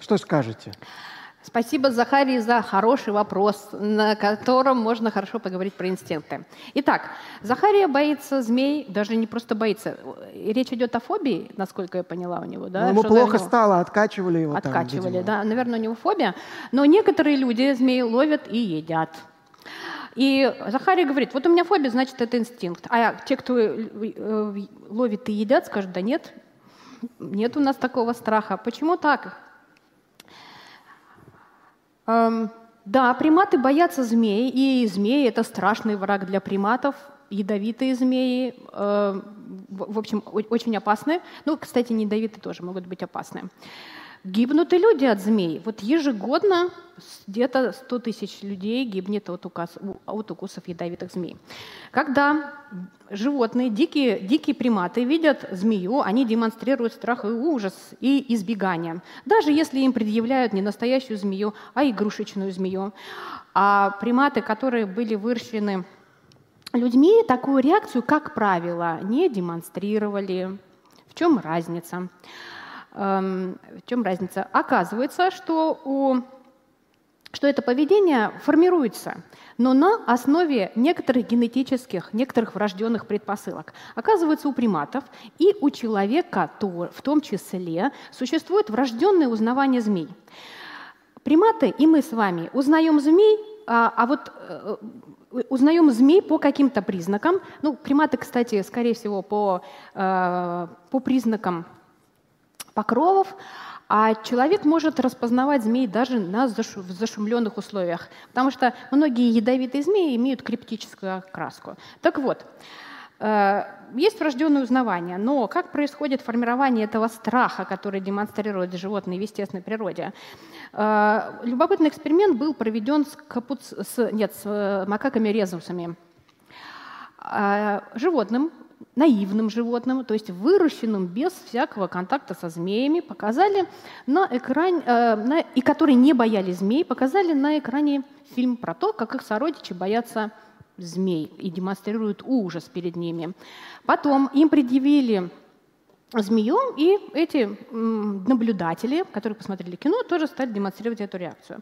Что скажете? Спасибо, Захарий, за хороший вопрос, на котором можно хорошо поговорить про инстинкты. Итак, Захария боится змей, даже не просто боится. Речь идет о фобии, насколько я поняла у него, да? Ну, ему Что, плохо наверное, стало, откачивали его там, Откачивали, видимо. да. Наверное, у него фобия. Но некоторые люди змей ловят и едят. И Захарий говорит, вот у меня фобия, значит, это инстинкт. А те, кто э, ловит и едят, скажут, да нет, нет у нас такого страха. Почему так? Эм, да, приматы боятся змей, и змеи — это страшный враг для приматов. Ядовитые змеи, э, в общем, очень опасны. Ну, кстати, не ядовитые тоже могут быть опасны. Гибнут и люди от змей. Вот ежегодно где-то 100 тысяч людей гибнет от, указ- у- от укусов ядовитых змей. Когда животные, дикие, дикие приматы видят змею, они демонстрируют страх и ужас и избегание. Даже если им предъявляют не настоящую змею, а игрушечную змею. А приматы, которые были выращены людьми, такую реакцию, как правило, не демонстрировали. В чем разница? Эм, В чем разница? Оказывается, что у что это поведение формируется, но на основе некоторых генетических, некоторых врожденных предпосылок. Оказывается, у приматов и у человека то- в том числе существует врожденное узнавание змей. Приматы и мы с вами узнаем змей, а, а вот э, узнаем змей по каким-то признакам. Ну, приматы, кстати, скорее всего, по, э, по признакам покровов, а человек может распознавать змей даже на зашу- в зашумленных условиях, потому что многие ядовитые змеи имеют криптическую окраску. Так вот, э, есть врожденное узнавание, но как происходит формирование этого страха, который демонстрируют животные в естественной природе? Э, Любопытный эксперимент был проведен с, капуц- с- нет, с э, макаками-резусами а, животным, наивным животным, то есть выращенным без всякого контакта со змеями, показали на экране, э, на- и которые не боялись змей, показали на экране фильм про то, как их сородичи боятся змей и демонстрируют ужас перед ними. Потом им предъявили змею, и эти наблюдатели, которые посмотрели кино, тоже стали демонстрировать эту реакцию.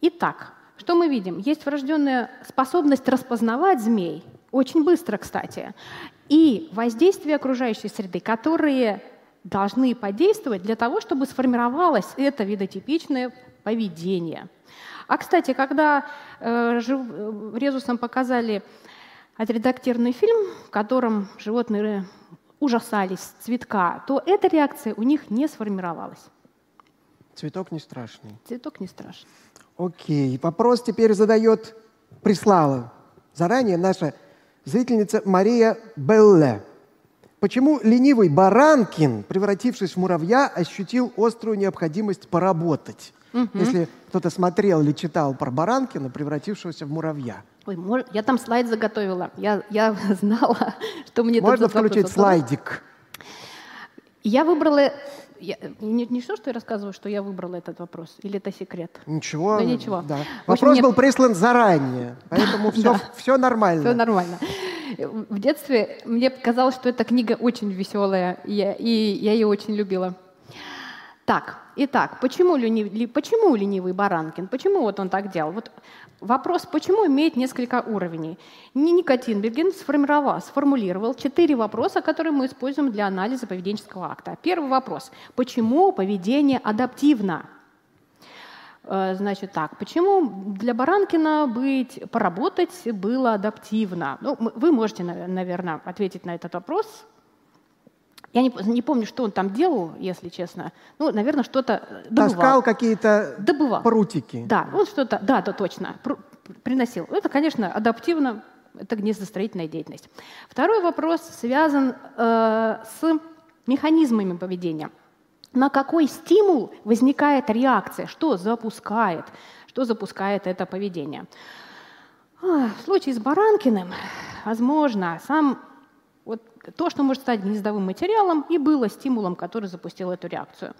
Итак, что мы видим? Есть врожденная способность распознавать змей, очень быстро, кстати, и воздействие окружающей среды, которые должны подействовать для того, чтобы сформировалось это видотипичное поведение. А, кстати, когда э, жив- э, резусам показали отредактированный фильм, в котором животные ужасались цветка, то эта реакция у них не сформировалась. Цветок не страшный. Цветок не страшен. Окей. Вопрос теперь задает, прислала заранее наша зрительница Мария Белле. Почему ленивый Баранкин, превратившись в муравья, ощутил острую необходимость поработать? Если кто-то смотрел или читал про Баранкина, превратившегося в муравья. Ой, мож- я там слайд заготовила. Я, я [laughs] знала, что мне тут Можно вопрос включить слайдик? Я выбрала... я- не, не что, что я рассказываю, что я выбрала этот вопрос? Или это секрет? Ничего. Да ничего. да. Общем, Вопрос мне- был прислан заранее, [laughs] поэтому все, все нормально. Все нормально. В детстве мне казалось, что эта книга очень веселая, и я, и я ее очень любила. Так, итак, почему, лени- ли- почему ленивый Баранкин? Почему вот он так делал? Вот вопрос, почему, имеет несколько уровней. Нини Катинберген сформировал, сформулировал четыре вопроса, которые мы используем для анализа поведенческого акта. Первый вопрос. Почему поведение адаптивно? Э, Значит так, почему для Баранкина быть, поработать было адаптивно? Ну, вы можете, наверное, ответить на этот вопрос. Я не, не помню, что он там делал, если честно. Ну, наверное, что-то э, добывал. Таскал какие-то Добывал. прутики. Да, он что-то, да, да, точно, приносил. Это, конечно, адаптивно, это гнездостроительная деятельность. Второй вопрос связан э, с механизмами поведения. На какой стимул возникает реакция? Что запускает? Что запускает это поведение? А, В случае с Баранкиным, возможно, сам то, что может стать гнездовым материалом, и было стимулом, который запустил эту реакцию.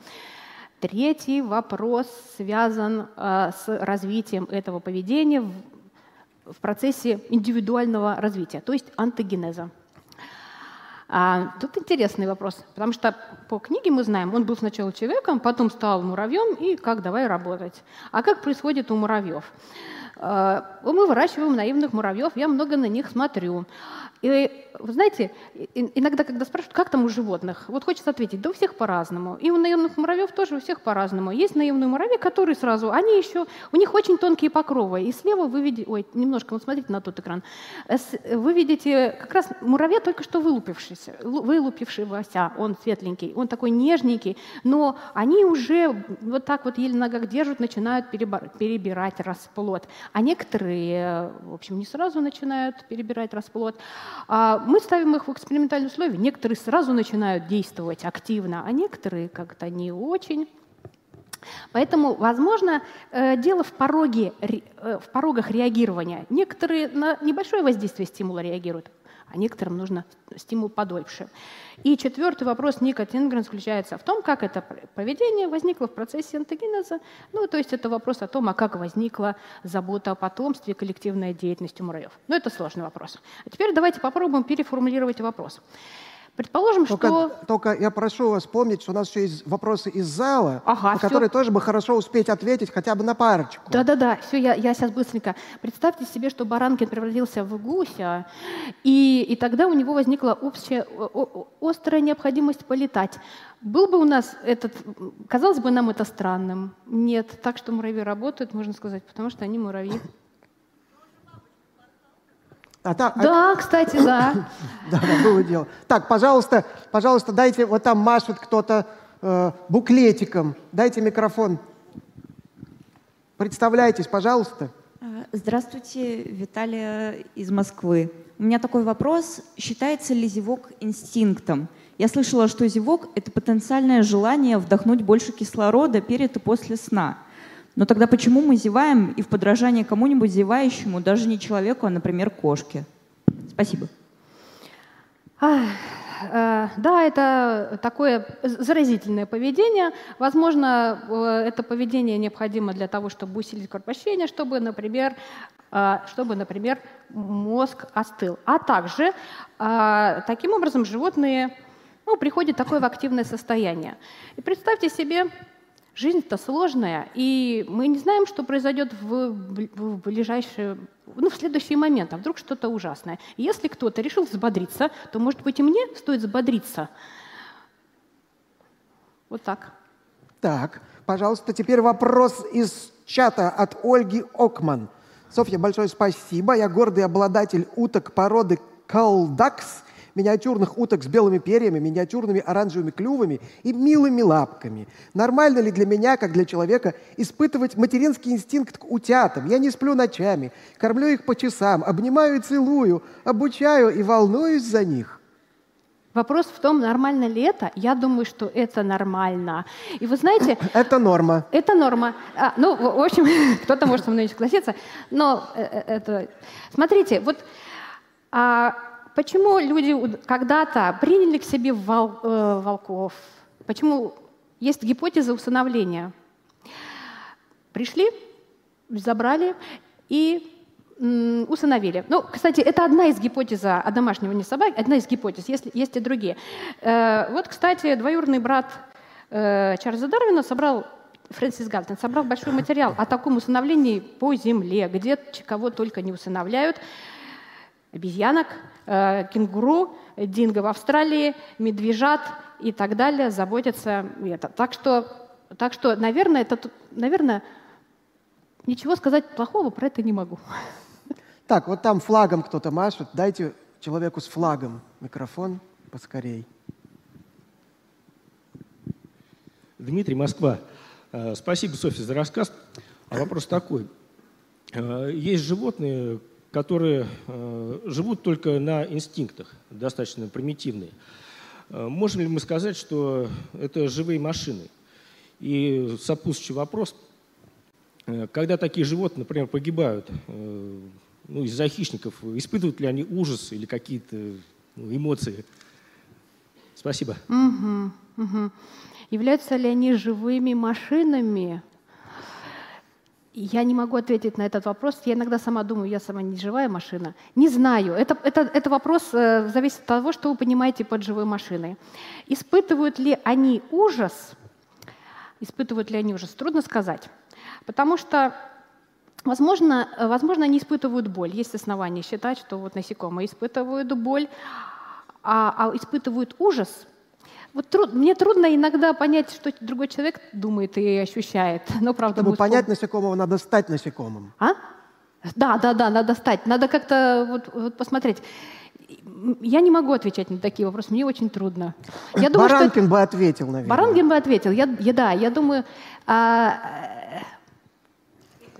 Третий вопрос связан э, с развитием этого поведения в, процессе индивидуального развития, то есть антогенеза. А, тут интересный вопрос, потому что по книге мы знаем, он был сначала человеком, потом стал муравьем, и как давай работать. А как происходит у муравьев? А, мы выращиваем наивных муравьев, я много на них смотрю. И вы знаете, иногда, когда спрашивают, как там у животных, вот хочется ответить, да у всех по-разному. И у наемных муравьев тоже у всех по-разному. Есть наемные муравьи, которые сразу, они еще, у них очень тонкие покровы. И слева вы видите, ой, немножко, вот смотрите на тот экран, э, вы видите как раз муравья только что вылупившийся, вылупившегося, он светленький, он такой нежненький, но они уже вот так вот еле ногах держат, начинают перебирать расплод. А некоторые, в общем, не сразу начинают перебирать расплод. А мы ставим их в экспериментальные условия. Некоторые сразу начинают действовать активно, а некоторые как-то не очень. Поэтому, возможно, э, дело в, пороге, э, в порогах реагирования. Некоторые на небольшое воздействие стимула реагируют, а некоторым нужно стимул подольше. И четвертый вопрос Ника Тингрен заключается в том, как это поведение возникло в процессе антогенеза. Ну, то есть это вопрос о том, а как возникла забота о потомстве, коллективная деятельность у муравьев. Но это сложный вопрос. А теперь давайте попробуем переформулировать вопрос. Предположим, только, что... Только я прошу вас помнить, что у нас еще есть вопросы из зала, ага, на которые тоже бы хорошо успеть ответить хотя бы на парочку. Да-да-да, все, я, я сейчас быстренько. Представьте себе, что Баранкин превратился в гуся, и, и тогда у него возникла общая, острая необходимость полетать. Был бы у нас этот... Казалось бы нам это странным. Нет, так что муравьи работают, можно сказать, потому что они муравьи. А та, а да, а... кстати, да. [coughs] да, да, было дело. Так, пожалуйста, пожалуйста, дайте, вот там машет кто-то э, буклетиком. Дайте микрофон. Представляйтесь, пожалуйста. А, здравствуйте, Виталия из Москвы. У меня такой вопрос. Считается ли зевок инстинктом? Я слышала, что зевок — это потенциальное желание вдохнуть больше кислорода перед и после сна — но тогда почему мы зеваем и в подражание кому-нибудь зевающему, даже не человеку, а, например, кошке? Спасибо. А, да, это такое заразительное поведение. Возможно, э, это поведение необходимо для того, чтобы усилить кровообращение, чтобы, например, э, чтобы, например, мозг остыл. А также таким образом животные ну, приходят такое в активное состояние. И представьте себе, Жизнь-то сложная, и мы не знаем, что произойдет в, в ближайшие, ну, в следующий момент, а вдруг что-то ужасное. И если кто-то решил взбодриться, то, может быть, и мне стоит взбодриться. Вот так. Так, пожалуйста, теперь вопрос из чата от Ольги Окман. Софья, большое спасибо. Я гордый обладатель уток породы Калдакс миниатюрных уток с белыми перьями, миниатюрными оранжевыми клювами и милыми лапками. Нормально ли для меня, как для человека, испытывать материнский инстинкт к утятам? Я не сплю ночами, кормлю их по часам, обнимаю и целую, обучаю и волнуюсь за них. Вопрос в том, нормально ли это. Я думаю, что это нормально. И вы знаете... [clears throat] Это норма. Это норма. А, ну, в общем, [laughs] кто-то может со мной не согласиться, но э, э, это... Смотрите, вот а, Почему люди когда-то приняли к себе вол, э, волков? Почему есть гипотеза усыновления? Пришли, забрали и усыновили. Ну, кстати, это одна из гипотез о домашнего не собаке, одна из гипотез, есть, есть и другие. Э, вот, кстати, двоюродный брат э, Чарльза Дарвина собрал Фрэнсис Галтон собрал большой материал о таком усыновлении по земле, где кого только не усыновляют. Обезьянок, кенгуру, динго в Австралии, медвежат и так далее заботятся это. Так что, так что наверное, это, наверное, ничего сказать плохого про это не могу. Так, вот там флагом кто-то машет. Дайте человеку с флагом микрофон поскорей. Дмитрий, Москва. Э, спасибо, Софья, за рассказ. А вопрос такой. Э, есть животные, которые э, живут только на инстинктах, достаточно примитивные. Э, можем ли мы сказать, что это живые машины? И сопутствующий вопрос, э, когда такие животные, например, погибают ну, из-за хищников, испытывают ли они ужас или какие-то ну, эмоции? Спасибо. Угу, угу. Являются ли они живыми машинами? Я не могу ответить на этот вопрос. Я иногда сама думаю, я сама не живая машина. Не знаю. Это, это, это вопрос э, зависит от того, что вы понимаете под живой машиной. Испытывают ли они ужас? Испытывают ли они ужас? Трудно сказать. Потому что Возможно, возможно, они испытывают боль. Есть основания считать, что вот насекомые испытывают боль, а, а испытывают ужас. Вот труд, мне трудно иногда понять, что другой человек думает и ощущает. Но правда, Чтобы понять насекомого, надо стать насекомым. А? Да, да, да, надо стать. Надо как-то вот, вот посмотреть. Я не могу отвечать на такие вопросы, мне очень трудно. Я думаю, Баранкин что... бы ответил, наверное. Баранкин бы ответил. Я, я, да, я думаю, а,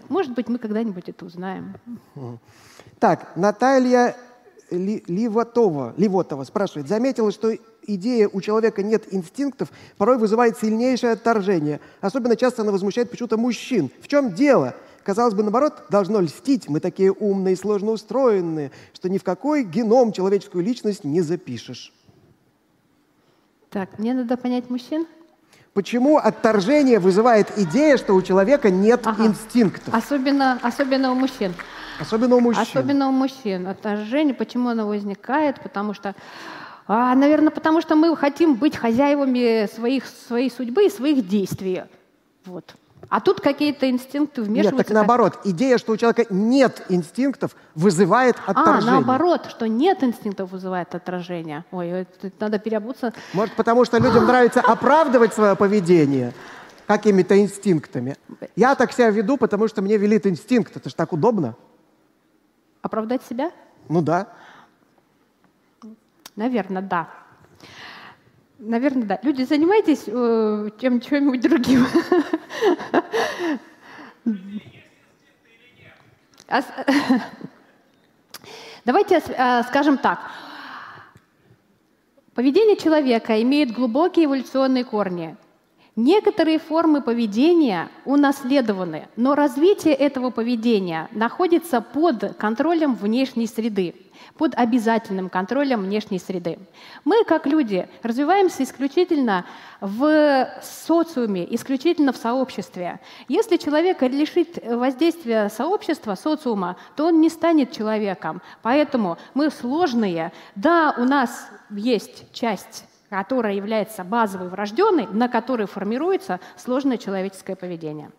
может быть, мы когда-нибудь это узнаем. Так, Наталья Ливотова, Ливотова спрашивает, заметила, что идея «у человека нет инстинктов» порой вызывает сильнейшее отторжение. Особенно часто она возмущает почему-то мужчин. В чем дело? Казалось бы, наоборот, должно льстить. Мы такие умные и сложно устроенные, что ни в какой геном человеческую личность не запишешь. Так, мне надо понять мужчин. Почему отторжение вызывает идея, что у человека нет ага. инстинктов? Особенно, особенно у мужчин. Особенно у мужчин. Особенно у мужчин. Отторжение, почему оно возникает? Потому что а, наверное, потому что мы хотим быть хозяевами своих, своей судьбы и своих действий. Вот. А тут какие-то инстинкты вмешиваются. Нет, так наоборот. Идея, что у человека нет инстинктов, вызывает а, отторжение. А, наоборот, что нет инстинктов, вызывает отражение. Ой, это, надо переобуться. Может, потому что людям нравится [laughs] оправдывать свое поведение какими-то инстинктами. Я так себя веду, потому что мне велит инстинкт. Это же так удобно. Оправдать себя? Ну да. Наверное, да. Наверное, да. Люди, занимайтесь э, чем, чем-нибудь другим. Давайте э, скажем так. Поведение человека имеет глубокие эволюционные корни. Некоторые формы поведения унаследованы, но развитие этого поведения находится под контролем внешней среды под обязательным контролем внешней среды. Мы, как люди, развиваемся исключительно в социуме, исключительно в сообществе. Если человека лишить воздействия сообщества, социума, то он не станет человеком. Поэтому мы сложные. Да, у нас есть часть которая является базовой врожденной, на которой формируется сложное человеческое поведение.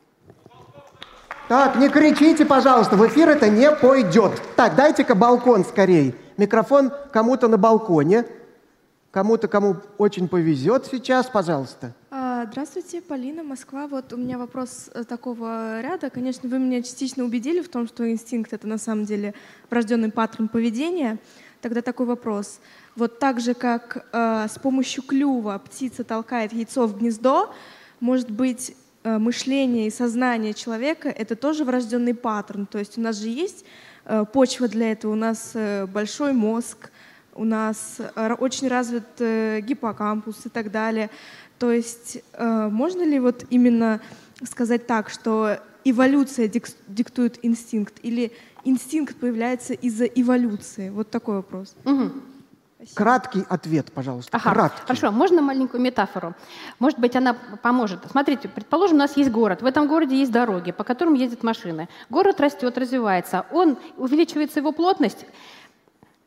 Так, не кричите, пожалуйста, в эфир это не пойдет. Так, дайте-ка балкон скорее. Микрофон кому-то на балконе, кому-то, кому очень повезет сейчас, пожалуйста. А, здравствуйте, Полина, Москва. Вот у меня вопрос э, такого ряда. Конечно, вы меня частично убедили в том, что инстинкт — это на самом деле врожденный паттерн поведения. Тогда такой вопрос. Вот так же, как э, с помощью клюва птица толкает яйцо в гнездо, может быть, Э, мышление и сознание человека — это тоже врожденный паттерн. То есть у нас же есть э, почва для этого, у нас э, большой мозг, у нас очень развит гиппокампус и так далее. То есть можно ли вот именно сказать так, что эволюция диктует инстинкт или инстинкт появляется из-за эволюции? Вот такой вопрос. Угу. Спасибо. Краткий ответ, пожалуйста. Ага, Краткий. Хорошо, можно маленькую метафору? Может быть, она поможет. Смотрите, предположим, у нас есть город. В этом городе есть дороги, по которым ездят машины. Город растет, развивается. Он увеличивается его плотность,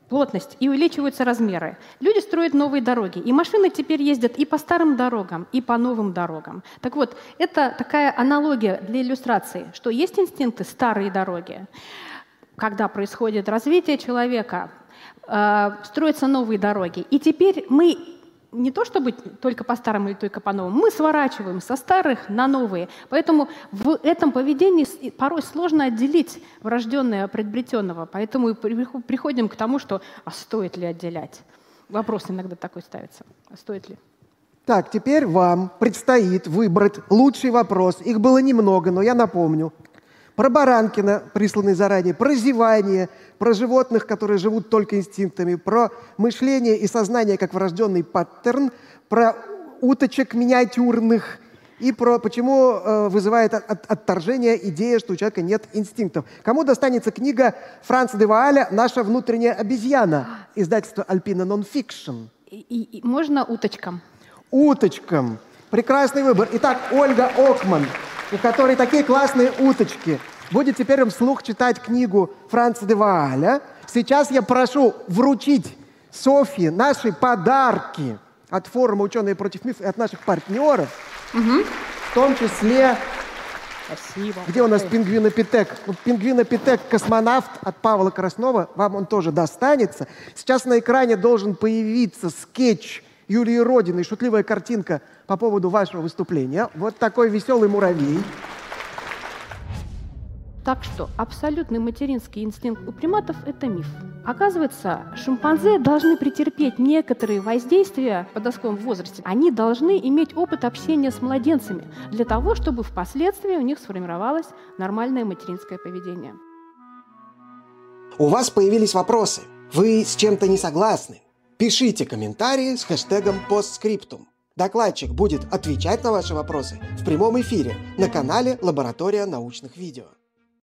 плотность и увеличиваются размеры. Люди строят новые дороги, и машины теперь ездят и по старым дорогам, и по новым дорогам. Так вот, это такая аналогия для иллюстрации, что есть инстинкты старые дороги. Когда происходит развитие человека, э, строятся новые дороги. И теперь мы не то чтобы только по старым или только по новым, мы сворачиваем со старых на новые. Поэтому в этом поведении порой сложно отделить врожденное от приобретенного. Поэтому приходим к тому, что а стоит ли отделять? Вопрос иногда такой ставится. А стоит ли? Так, теперь вам предстоит выбрать лучший вопрос. Их было немного, но я напомню про Баранкина, присланный заранее, про зевание, про животных, которые живут только инстинктами, про мышление и сознание как врожденный паттерн, про уточек миниатюрных и про почему э, вызывает от, от, отторжение идея, что у человека нет инстинктов. Кому достанется книга Франца де Вааля «Наша внутренняя обезьяна», издательство «Альпина Нонфикшн». И, и, можно уточкам? Уточкам. Прекрасный выбор. Итак, Ольга Окман. У которой такие классные уточки, будет теперь им вслух читать книгу Франца де Вааля. Сейчас я прошу вручить Софье наши подарки от форума «Ученые против мифов» и от наших партнеров, в том числе Спасибо. где у нас пингвинопитек? Ну, пингвинопитек космонавт от Павла Краснова. Вам он тоже достанется. Сейчас на экране должен появиться скетч Юлии Родиной, шутливая картинка по поводу вашего выступления. Вот такой веселый муравей. Так что абсолютный материнский инстинкт у приматов – это миф. Оказывается, шимпанзе должны претерпеть некоторые воздействия в подростковом возрасте. Они должны иметь опыт общения с младенцами для того, чтобы впоследствии у них сформировалось нормальное материнское поведение. У вас появились вопросы. Вы с чем-то не согласны? Пишите комментарии с хэштегом постскриптум. Докладчик будет отвечать на ваши вопросы в прямом эфире на канале «Лаборатория научных видео».